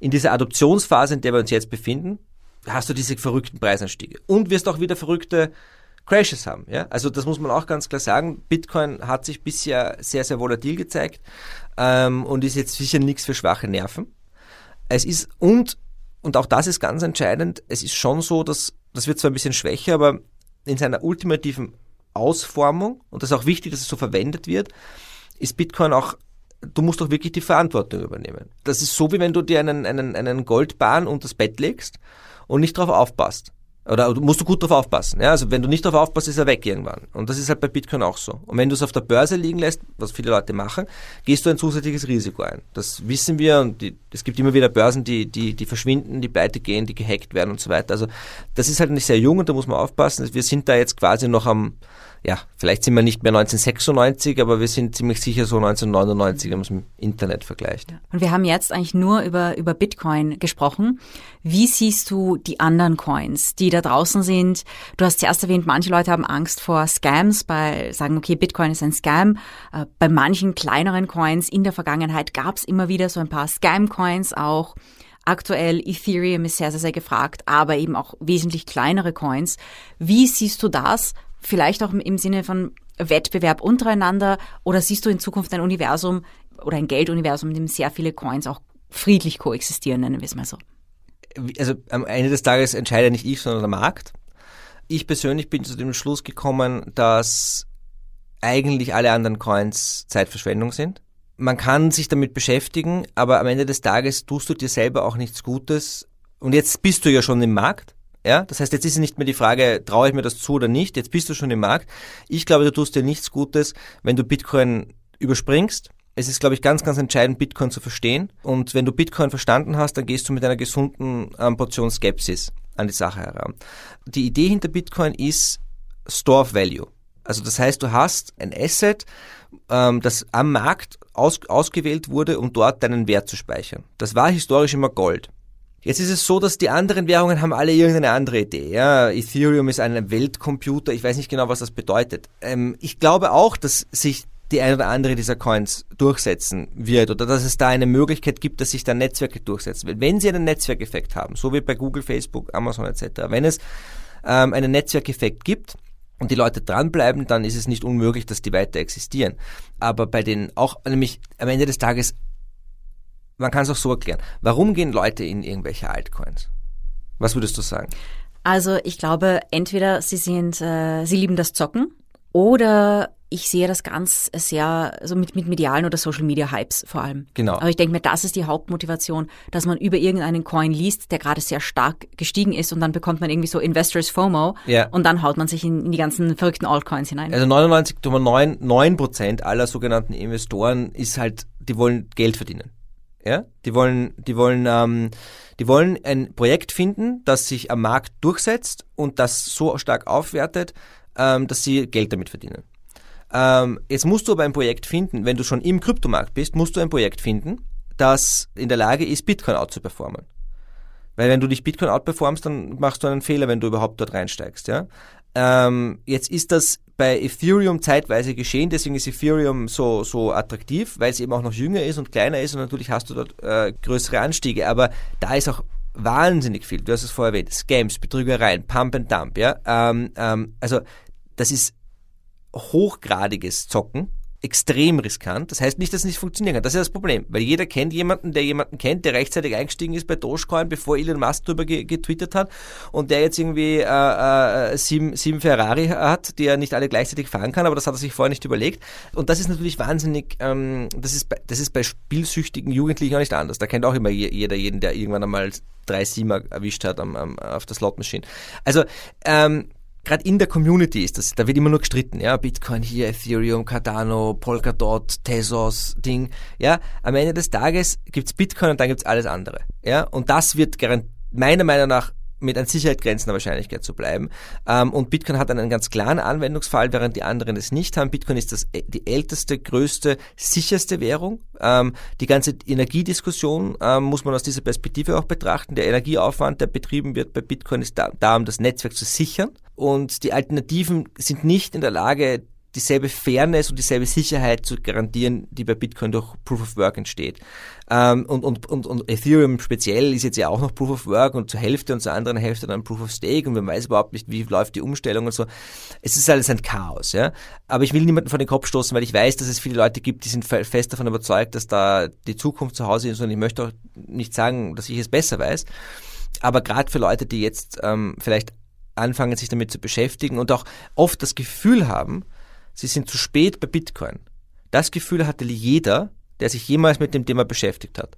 in dieser Adoptionsphase, in der wir uns jetzt befinden, hast du diese verrückten Preisanstiege und wirst auch wieder verrückte Crashes haben. Ja? Also das muss man auch ganz klar sagen. Bitcoin hat sich bisher sehr, sehr volatil gezeigt ähm, und ist jetzt sicher nichts für schwache Nerven. Es ist und und auch das ist ganz entscheidend. Es ist schon so, dass das wird zwar ein bisschen schwächer, aber in seiner ultimativen Ausformung, und das ist auch wichtig, dass es so verwendet wird, ist Bitcoin auch, du musst auch wirklich die Verantwortung übernehmen. Das ist so, wie wenn du dir einen, einen, einen Goldbahn unter das Bett legst und nicht darauf aufpasst. Oder musst du gut drauf aufpassen. Ja? Also wenn du nicht darauf aufpasst, ist er weg irgendwann. Und das ist halt bei Bitcoin auch so. Und wenn du es auf der Börse liegen lässt, was viele Leute machen, gehst du ein zusätzliches Risiko ein. Das wissen wir und die, es gibt immer wieder Börsen, die, die, die verschwinden, die pleite gehen, die gehackt werden und so weiter. Also das ist halt nicht sehr jung und da muss man aufpassen. Wir sind da jetzt quasi noch am, ja, vielleicht sind wir nicht mehr 1996, aber wir sind ziemlich sicher so 1999, wenn man es im Internet vergleicht. Und wir haben jetzt eigentlich nur über, über Bitcoin gesprochen. Wie siehst du die anderen Coins, die da draußen sind? Du hast zuerst erwähnt, manche Leute haben Angst vor Scams, bei sagen, okay, Bitcoin ist ein Scam. Äh, bei manchen kleineren Coins in der Vergangenheit gab es immer wieder so ein paar Scam-Coins auch. Aktuell Ethereum ist sehr, sehr, sehr gefragt, aber eben auch wesentlich kleinere Coins. Wie siehst du das? Vielleicht auch im Sinne von Wettbewerb untereinander oder siehst du in Zukunft ein Universum oder ein Gelduniversum, in dem sehr viele Coins auch friedlich koexistieren, nennen wir es mal so? Also am Ende des Tages entscheide nicht ich, sondern der Markt. Ich persönlich bin zu dem Schluss gekommen, dass eigentlich alle anderen Coins Zeitverschwendung sind. Man kann sich damit beschäftigen, aber am Ende des Tages tust du dir selber auch nichts Gutes. Und jetzt bist du ja schon im Markt. Ja, das heißt, jetzt ist es nicht mehr die Frage, traue ich mir das zu oder nicht. Jetzt bist du schon im Markt. Ich glaube, du tust dir nichts Gutes, wenn du Bitcoin überspringst. Es ist, glaube ich, ganz, ganz entscheidend, Bitcoin zu verstehen. Und wenn du Bitcoin verstanden hast, dann gehst du mit einer gesunden ähm, Portion Skepsis an die Sache heran. Die Idee hinter Bitcoin ist Store of Value. Also das heißt, du hast ein Asset, ähm, das am Markt aus, ausgewählt wurde, um dort deinen Wert zu speichern. Das war historisch immer Gold. Jetzt ist es so, dass die anderen Währungen haben alle irgendeine andere Idee. Ja, Ethereum ist ein Weltcomputer. Ich weiß nicht genau, was das bedeutet. Ähm, ich glaube auch, dass sich die eine oder andere dieser Coins durchsetzen wird oder dass es da eine Möglichkeit gibt, dass sich da Netzwerke durchsetzen. Wenn sie einen Netzwerkeffekt haben, so wie bei Google, Facebook, Amazon etc., wenn es ähm, einen Netzwerkeffekt gibt, und die Leute dranbleiben, dann ist es nicht unmöglich, dass die weiter existieren. Aber bei den auch, nämlich am Ende des Tages man kann es auch so erklären. Warum gehen Leute in irgendwelche Altcoins? Was würdest du sagen? Also ich glaube, entweder sie sind, äh, sie lieben das Zocken oder ich sehe das ganz sehr so mit, mit medialen oder Social Media Hypes vor allem. Genau. Aber ich denke mir, das ist die Hauptmotivation, dass man über irgendeinen Coin liest, der gerade sehr stark gestiegen ist und dann bekommt man irgendwie so Investors FOMO ja. und dann haut man sich in, in die ganzen verrückten Altcoins hinein. Also 99,9 Prozent aller sogenannten Investoren ist halt, die wollen Geld verdienen. Ja, die wollen, die wollen, ähm, die wollen ein Projekt finden, das sich am Markt durchsetzt und das so stark aufwertet, ähm, dass sie Geld damit verdienen. Ähm, jetzt musst du aber ein Projekt finden, wenn du schon im Kryptomarkt bist, musst du ein Projekt finden, das in der Lage ist, Bitcoin out zu performen. Weil wenn du dich Bitcoin outperformst, dann machst du einen Fehler, wenn du überhaupt dort reinsteigst. Ja? Ähm, jetzt ist das bei Ethereum zeitweise geschehen, deswegen ist Ethereum so, so attraktiv, weil es eben auch noch jünger ist und kleiner ist und natürlich hast du dort äh, größere Anstiege, aber da ist auch wahnsinnig viel, du hast es vorher erwähnt, Scams, Betrügereien, Pump and Dump, ja, ähm, ähm, also das ist hochgradiges Zocken, extrem riskant. Das heißt nicht, dass es nicht funktionieren kann. Das ist das Problem, weil jeder kennt jemanden, der jemanden kennt, der rechtzeitig eingestiegen ist bei Dogecoin, bevor Elon Musk darüber getwittert hat und der jetzt irgendwie äh, äh, sieben, sieben Ferrari hat, die er nicht alle gleichzeitig fahren kann, aber das hat er sich vorher nicht überlegt. Und das ist natürlich wahnsinnig, ähm, das, ist bei, das ist bei spielsüchtigen Jugendlichen auch nicht anders. Da kennt auch immer jeder jeden, der irgendwann einmal drei Siemer erwischt hat am, am, auf der Slot Machine. Also ähm, gerade in der Community ist das, da wird immer nur gestritten, ja, Bitcoin hier, Ethereum, Cardano, Polkadot, Tezos, Ding, ja, am Ende des Tages gibt's Bitcoin und dann gibt's alles andere, ja, und das wird meiner Meinung nach mit an Sicherheit grenzender Wahrscheinlichkeit zu bleiben. Ähm, und Bitcoin hat einen ganz klaren Anwendungsfall, während die anderen es nicht haben. Bitcoin ist das, die älteste, größte, sicherste Währung. Ähm, die ganze Energiediskussion ähm, muss man aus dieser Perspektive auch betrachten. Der Energieaufwand, der betrieben wird bei Bitcoin, ist da, da um das Netzwerk zu sichern. Und die Alternativen sind nicht in der Lage, dieselbe Fairness und dieselbe Sicherheit zu garantieren, die bei Bitcoin durch Proof of Work entsteht. Ähm, und, und, und, und Ethereum speziell ist jetzt ja auch noch Proof of Work und zur Hälfte und zur anderen Hälfte dann Proof of Stake und man weiß überhaupt nicht, wie läuft die Umstellung und so. Es ist alles ein Chaos, ja. Aber ich will niemanden vor den Kopf stoßen, weil ich weiß, dass es viele Leute gibt, die sind fest davon überzeugt, dass da die Zukunft zu Hause ist und ich möchte auch nicht sagen, dass ich es besser weiß. Aber gerade für Leute, die jetzt ähm, vielleicht anfangen, sich damit zu beschäftigen und auch oft das Gefühl haben, sie sind zu spät bei Bitcoin. Das Gefühl hatte jeder, der sich jemals mit dem Thema beschäftigt hat.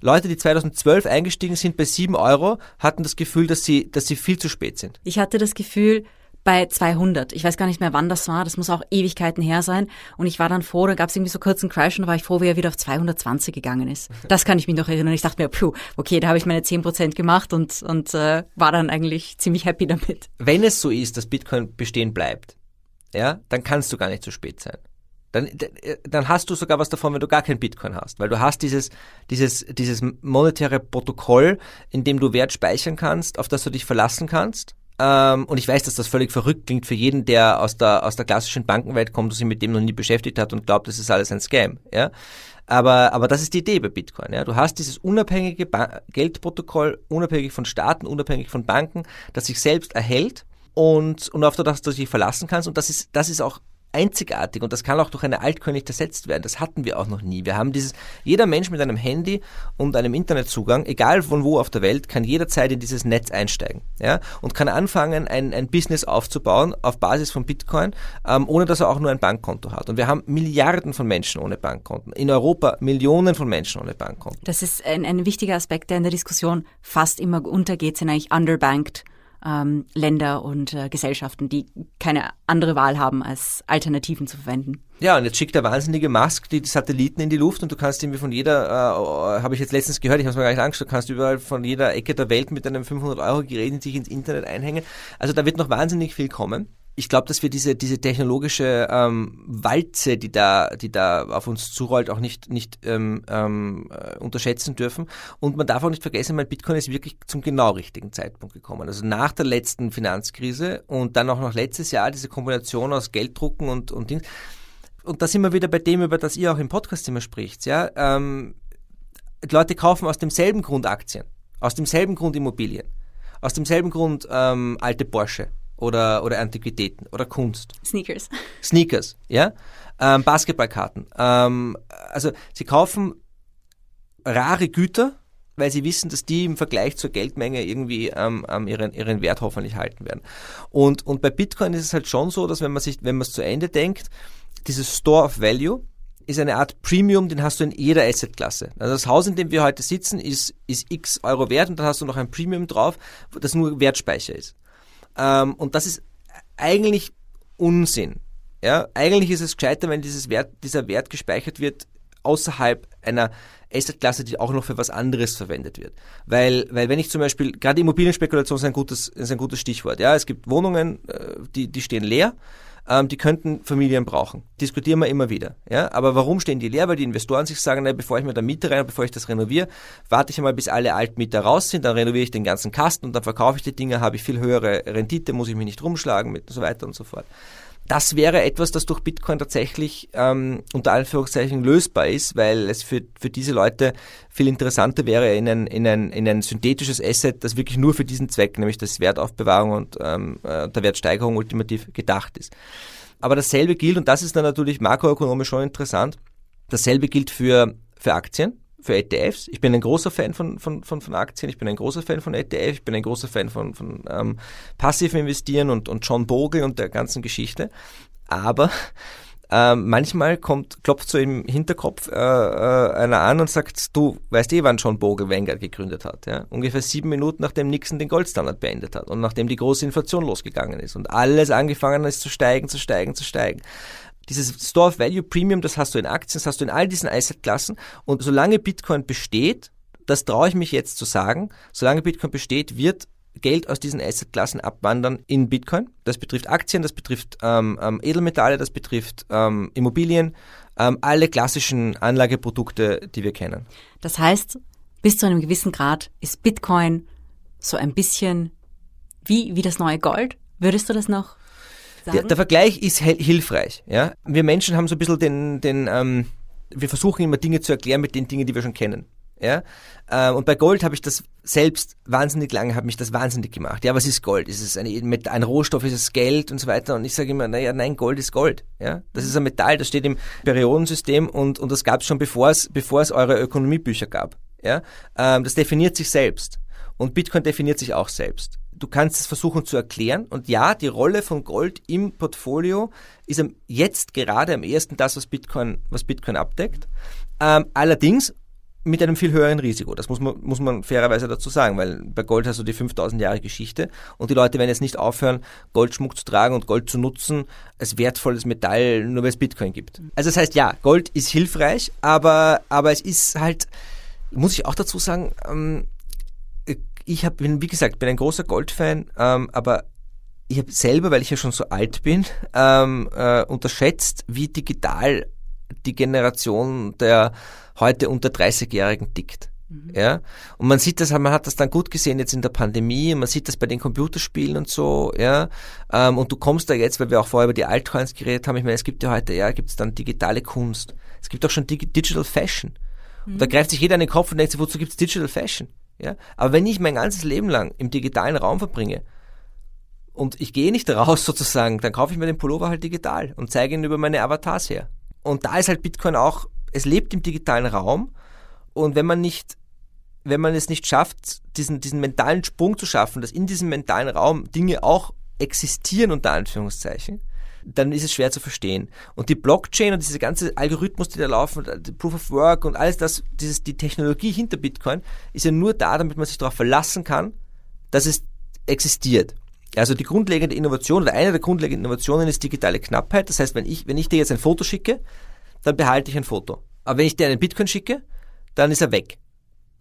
Leute, die 2012 eingestiegen sind bei 7 Euro, hatten das Gefühl, dass sie, dass sie viel zu spät sind. Ich hatte das Gefühl, bei 200. Ich weiß gar nicht mehr, wann das war. Das muss auch Ewigkeiten her sein. Und ich war dann froh, da gab es irgendwie so kurz einen Crash und da war ich froh, wie er wieder auf 220 gegangen ist. Das kann ich mich noch erinnern. Ich dachte mir, puh, okay, da habe ich meine 10% gemacht und, und äh, war dann eigentlich ziemlich happy damit. Wenn es so ist, dass Bitcoin bestehen bleibt, ja, dann kannst du gar nicht zu spät sein. Dann, äh, dann hast du sogar was davon, wenn du gar kein Bitcoin hast, weil du hast dieses, dieses, dieses monetäre Protokoll, in dem du Wert speichern kannst, auf das du dich verlassen kannst ähm, und ich weiß, dass das völlig verrückt klingt für jeden, der aus der, aus der klassischen Bankenwelt kommt und sich mit dem noch nie beschäftigt hat und glaubt, das ist alles ein Scam. Ja? Aber, aber das ist die Idee bei Bitcoin. Ja? Du hast dieses unabhängige ba Geldprotokoll, unabhängig von Staaten, unabhängig von Banken, das sich selbst erhält und, und auf das du dich verlassen kannst. Und das ist, das ist auch einzigartig und das kann auch durch eine nicht ersetzt werden. Das hatten wir auch noch nie. Wir haben dieses, jeder Mensch mit einem Handy und einem Internetzugang, egal von wo auf der Welt, kann jederzeit in dieses Netz einsteigen, ja, und kann anfangen, ein, ein Business aufzubauen auf Basis von Bitcoin, ähm, ohne dass er auch nur ein Bankkonto hat. Und wir haben Milliarden von Menschen ohne Bankkonten. In Europa Millionen von Menschen ohne Bankkonten. Das ist ein, ein wichtiger Aspekt, der in der Diskussion fast immer untergeht, sind eigentlich underbanked ähm, Länder und äh, Gesellschaften, die keine andere Wahl haben, als Alternativen zu verwenden. Ja, und jetzt schickt der wahnsinnige Musk die Satelliten in die Luft und du kannst irgendwie von jeder, äh, habe ich jetzt letztens gehört, ich habe es mir gar nicht angeschaut, kannst überall von jeder Ecke der Welt mit einem 500-Euro-Gerät sich ins Internet einhängen. Also da wird noch wahnsinnig viel kommen ich glaube, dass wir diese, diese technologische ähm, Walze, die da, die da auf uns zurollt, auch nicht, nicht ähm, ähm, äh, unterschätzen dürfen. Und man darf auch nicht vergessen, mein Bitcoin ist wirklich zum genau richtigen Zeitpunkt gekommen. Also nach der letzten Finanzkrise und dann auch noch letztes Jahr diese Kombination aus Gelddrucken und, und Dings. Und da sind wir wieder bei dem, über das ihr auch im Podcast immer spricht. Ja? Ähm, Leute kaufen aus demselben Grund Aktien, aus demselben Grund Immobilien, aus demselben Grund ähm, alte Porsche oder, oder Antiquitäten oder Kunst. Sneakers. Sneakers, ja. Ähm, Basketballkarten. Ähm, also sie kaufen rare Güter, weil sie wissen, dass die im Vergleich zur Geldmenge irgendwie ähm, ihren, ihren Wert hoffentlich halten werden. Und, und bei Bitcoin ist es halt schon so, dass wenn man sich, wenn man es zu Ende denkt, dieses Store of Value ist eine Art Premium, den hast du in jeder Assetklasse. Also das Haus, in dem wir heute sitzen, ist, ist x Euro wert und dann hast du noch ein Premium drauf, das nur Wertspeicher ist. Ähm, und das ist eigentlich Unsinn. Ja, eigentlich ist es gescheiter, wenn dieses Wert, dieser Wert gespeichert wird außerhalb einer Assetklasse, die auch noch für was anderes verwendet wird. Weil, weil wenn ich zum Beispiel, gerade Immobilienspekulation ist ein gutes, ist ein gutes Stichwort. Ja, es gibt Wohnungen, äh, die, die stehen leer ähm, die könnten Familien brauchen. Diskutieren wir immer wieder. Ja? Aber warum stehen die leer? Weil die Investoren sich sagen, na, bevor ich mir da Miete rein, bevor ich das renoviere, warte ich einmal, bis alle Altmieter raus sind, dann renoviere ich den ganzen Kasten und dann verkaufe ich die Dinge, habe ich viel höhere Rendite, muss ich mich nicht rumschlagen mit und so weiter und so fort das wäre etwas, das durch Bitcoin tatsächlich ähm, unter Anführungszeichen lösbar ist, weil es für, für diese Leute viel interessanter wäre, in ein, in, ein, in ein synthetisches Asset, das wirklich nur für diesen Zweck, nämlich das Wertaufbewahrung und ähm, äh, der Wertsteigerung ultimativ gedacht ist. Aber dasselbe gilt, und das ist dann natürlich makroökonomisch schon interessant, dasselbe gilt für, für Aktien für ETFs. Ich bin ein großer Fan von, von, von, von Aktien, ich bin ein großer Fan von ETF, ich bin ein großer Fan von, von ähm, passiven Investieren und, und John Bogle und der ganzen Geschichte. Aber ähm, manchmal kommt, klopft so im Hinterkopf äh, äh, einer an und sagt, du weißt eh, wann John Bogle Vanguard gegründet hat. Ja? Ungefähr sieben Minuten nachdem Nixon den Goldstandard beendet hat und nachdem die große Inflation losgegangen ist und alles angefangen ist zu steigen, zu steigen, zu steigen dieses Store of Value Premium, das hast du in Aktien, das hast du in all diesen Asset-Klassen. Und solange Bitcoin besteht, das traue ich mich jetzt zu sagen, solange Bitcoin besteht, wird Geld aus diesen Asset-Klassen abwandern in Bitcoin. Das betrifft Aktien, das betrifft ähm, ähm, Edelmetalle, das betrifft ähm, Immobilien, ähm, alle klassischen Anlageprodukte, die wir kennen. Das heißt, bis zu einem gewissen Grad ist Bitcoin so ein bisschen wie, wie das neue Gold. Würdest du das noch der, der, Vergleich ist hilfreich. Ja? Wir Menschen haben so ein bisschen den, den ähm, wir versuchen immer Dinge zu erklären mit den Dingen, die wir schon kennen. Ja? Ähm, und bei Gold habe ich das selbst wahnsinnig lange, hat mich das wahnsinnig gemacht. Ja, was ist Gold? Ist es ein, ein Rohstoff, ist es Geld und so weiter? Und ich sage immer, naja, nein, Gold ist Gold. Ja? Das ist ein Metall, das steht im Periodensystem und, und das gab es schon, bevor es, bevor es eure Ökonomiebücher gab. Ja? Ähm, das definiert sich selbst. Und Bitcoin definiert sich auch selbst du kannst es versuchen zu erklären. Und ja, die Rolle von Gold im Portfolio ist jetzt gerade am ehesten das, was Bitcoin, was Bitcoin abdeckt. Ähm, allerdings mit einem viel höheren Risiko. Das muss man, muss man fairerweise dazu sagen, weil bei Gold hast du die 5000 Jahre Geschichte und die Leute werden jetzt nicht aufhören, Goldschmuck zu tragen und Gold zu nutzen als wertvolles Metall, nur weil es Bitcoin gibt. Also das heißt, ja, Gold ist hilfreich, aber, aber es ist halt, muss ich auch dazu sagen, ähm, ich hab, bin, wie gesagt, bin ein großer Goldfan, ähm, aber ich habe selber, weil ich ja schon so alt bin, ähm, äh, unterschätzt, wie digital die Generation der heute unter 30-Jährigen tickt. Mhm. Ja, und man sieht das, man hat das dann gut gesehen jetzt in der Pandemie, man sieht das bei den Computerspielen und so, ja, ähm, und du kommst da jetzt, weil wir auch vorher über die Altcoins geredet haben, ich meine, es gibt ja heute, ja, gibt es dann digitale Kunst, es gibt auch schon Digital Fashion. Mhm. Und da greift sich jeder an den Kopf und denkt sich, wozu gibt es Digital Fashion? Ja? Aber wenn ich mein ganzes Leben lang im digitalen Raum verbringe und ich gehe nicht raus sozusagen, dann kaufe ich mir den Pullover halt digital und zeige ihn über meine Avatars her. Und da ist halt Bitcoin auch, es lebt im digitalen Raum und wenn man nicht wenn man es nicht schafft, diesen, diesen mentalen Sprung zu schaffen, dass in diesem mentalen Raum Dinge auch existieren, unter Anführungszeichen, dann ist es schwer zu verstehen. Und die Blockchain und diese ganze Algorithmus, die da laufen, Proof of Work und alles das, dieses, die Technologie hinter Bitcoin ist ja nur da, damit man sich darauf verlassen kann, dass es existiert. Also die grundlegende Innovation oder eine der grundlegenden Innovationen ist digitale Knappheit. Das heißt, wenn ich, wenn ich dir jetzt ein Foto schicke, dann behalte ich ein Foto. Aber wenn ich dir einen Bitcoin schicke, dann ist er weg.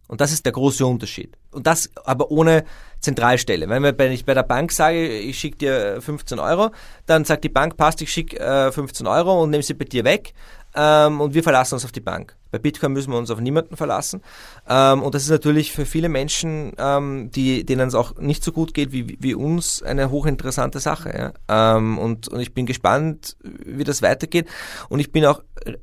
Und das ist der große Unterschied. Und das aber ohne Zentralstelle. Wenn ich bei der Bank sage, ich schicke dir 15 Euro, dann sagt die Bank, passt, ich schicke äh, 15 Euro und nehme sie bei dir weg ähm, und wir verlassen uns auf die Bank. Bei Bitcoin müssen wir uns auf niemanden verlassen. Ähm, und das ist natürlich für viele Menschen, ähm, die, denen es auch nicht so gut geht wie, wie uns, eine hochinteressante Sache. Ja? Ähm, und, und ich bin gespannt, wie das weitergeht. Und ich bin auch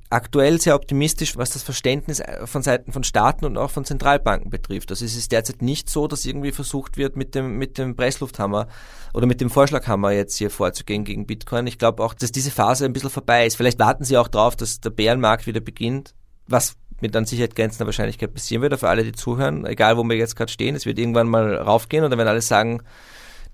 aktuell sehr optimistisch, was das Verständnis von Seiten von Staaten und auch von Zentralbanken betrifft. Also es ist derzeit nicht so, dass irgendwie versucht wird, mit dem, mit dem Presslufthammer oder mit dem Vorschlaghammer jetzt hier vorzugehen gegen Bitcoin. Ich glaube auch, dass diese Phase ein bisschen vorbei ist. Vielleicht warten sie auch darauf, dass der Bärenmarkt wieder beginnt, was mit an Sicherheit grenzender Wahrscheinlichkeit passieren wird, für alle, die zuhören, egal wo wir jetzt gerade stehen, es wird irgendwann mal raufgehen und dann werden alle sagen,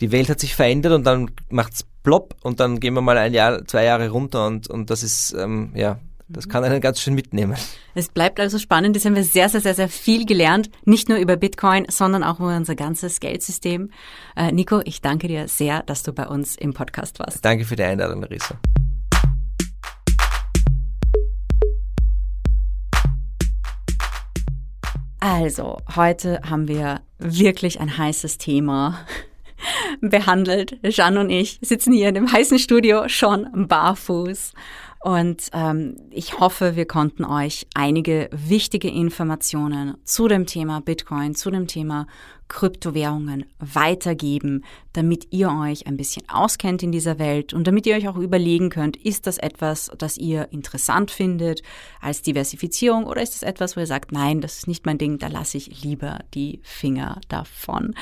die Welt hat sich verändert und dann macht's plopp und dann gehen wir mal ein Jahr, zwei Jahre runter und, und das ist, ähm, ja, das kann einen ganz schön mitnehmen. Es bleibt also spannend. Jetzt haben wir sehr, sehr, sehr, sehr viel gelernt. Nicht nur über Bitcoin, sondern auch über unser ganzes Geldsystem. Äh, Nico, ich danke dir sehr, dass du bei uns im Podcast warst. Danke für die Einladung, Larissa. Also, heute haben wir wirklich ein heißes Thema behandelt. Jeanne und ich sitzen hier in dem heißen Studio schon barfuß. Und ähm, ich hoffe, wir konnten euch einige wichtige Informationen zu dem Thema Bitcoin, zu dem Thema Kryptowährungen weitergeben, damit ihr euch ein bisschen auskennt in dieser Welt und damit ihr euch auch überlegen könnt, ist das etwas, das ihr interessant findet als Diversifizierung oder ist das etwas, wo ihr sagt, nein, das ist nicht mein Ding, da lasse ich lieber die Finger davon.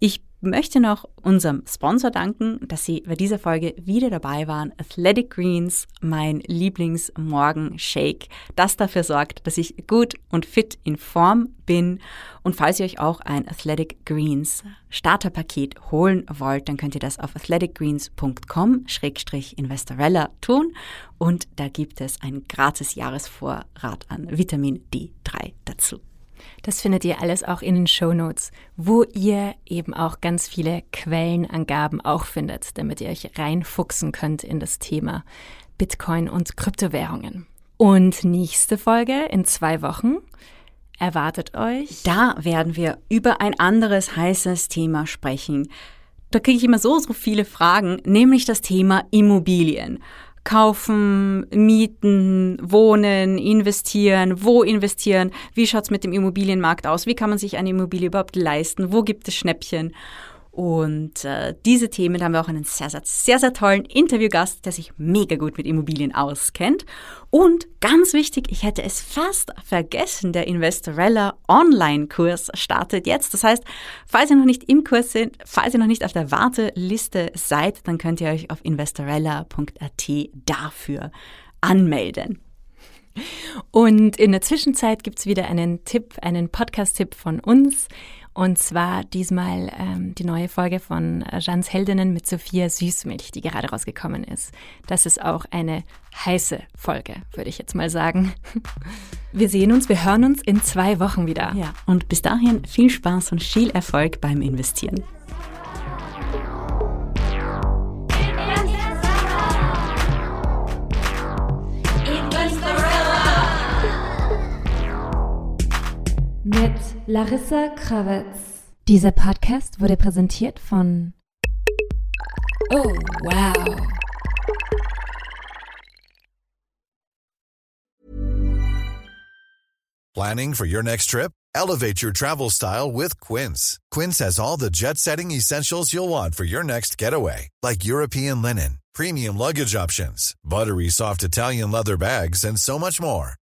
Ich möchte noch unserem Sponsor danken, dass Sie bei dieser Folge wieder dabei waren. Athletic Greens, mein Lieblingsmorgen-Shake, das dafür sorgt, dass ich gut und fit in Form bin. Und falls ihr euch auch ein Athletic Greens Starterpaket holen wollt, dann könnt ihr das auf athleticgreens.com-investorella tun. Und da gibt es einen gratis Jahresvorrat an Vitamin D3 dazu. Das findet ihr alles auch in den Show Notes, wo ihr eben auch ganz viele Quellenangaben auch findet, damit ihr euch reinfuchsen könnt in das Thema Bitcoin und Kryptowährungen. Und nächste Folge in zwei Wochen erwartet euch. Da werden wir über ein anderes heißes Thema sprechen. Da kriege ich immer so, so viele Fragen, nämlich das Thema Immobilien kaufen, mieten, wohnen, investieren, wo investieren, wie schaut's mit dem Immobilienmarkt aus, wie kann man sich eine Immobilie überhaupt leisten, wo gibt es Schnäppchen. Und äh, diese Themen haben wir auch einen sehr, sehr, sehr, sehr tollen Interviewgast, der sich mega gut mit Immobilien auskennt. Und ganz wichtig, ich hätte es fast vergessen, der Investorella Online-Kurs startet jetzt. Das heißt, falls ihr noch nicht im Kurs sind, falls ihr noch nicht auf der Warteliste seid, dann könnt ihr euch auf investorella.at dafür anmelden. Und in der Zwischenzeit gibt's wieder einen Tipp, einen Podcast-Tipp von uns. Und zwar diesmal ähm, die neue Folge von Jeans Heldinnen mit Sophia Süßmilch, die gerade rausgekommen ist. Das ist auch eine heiße Folge, würde ich jetzt mal sagen. Wir sehen uns, wir hören uns in zwei Wochen wieder. Ja, und bis dahin viel Spaß und viel Erfolg beim Investieren. Mit Larissa Krawitz. Dieser Podcast wurde präsentiert von Oh, wow. Planning for your next trip? Elevate your travel style with Quince. Quince has all the jet setting essentials you'll want for your next getaway, like European linen, premium luggage options, buttery soft Italian leather bags, and so much more.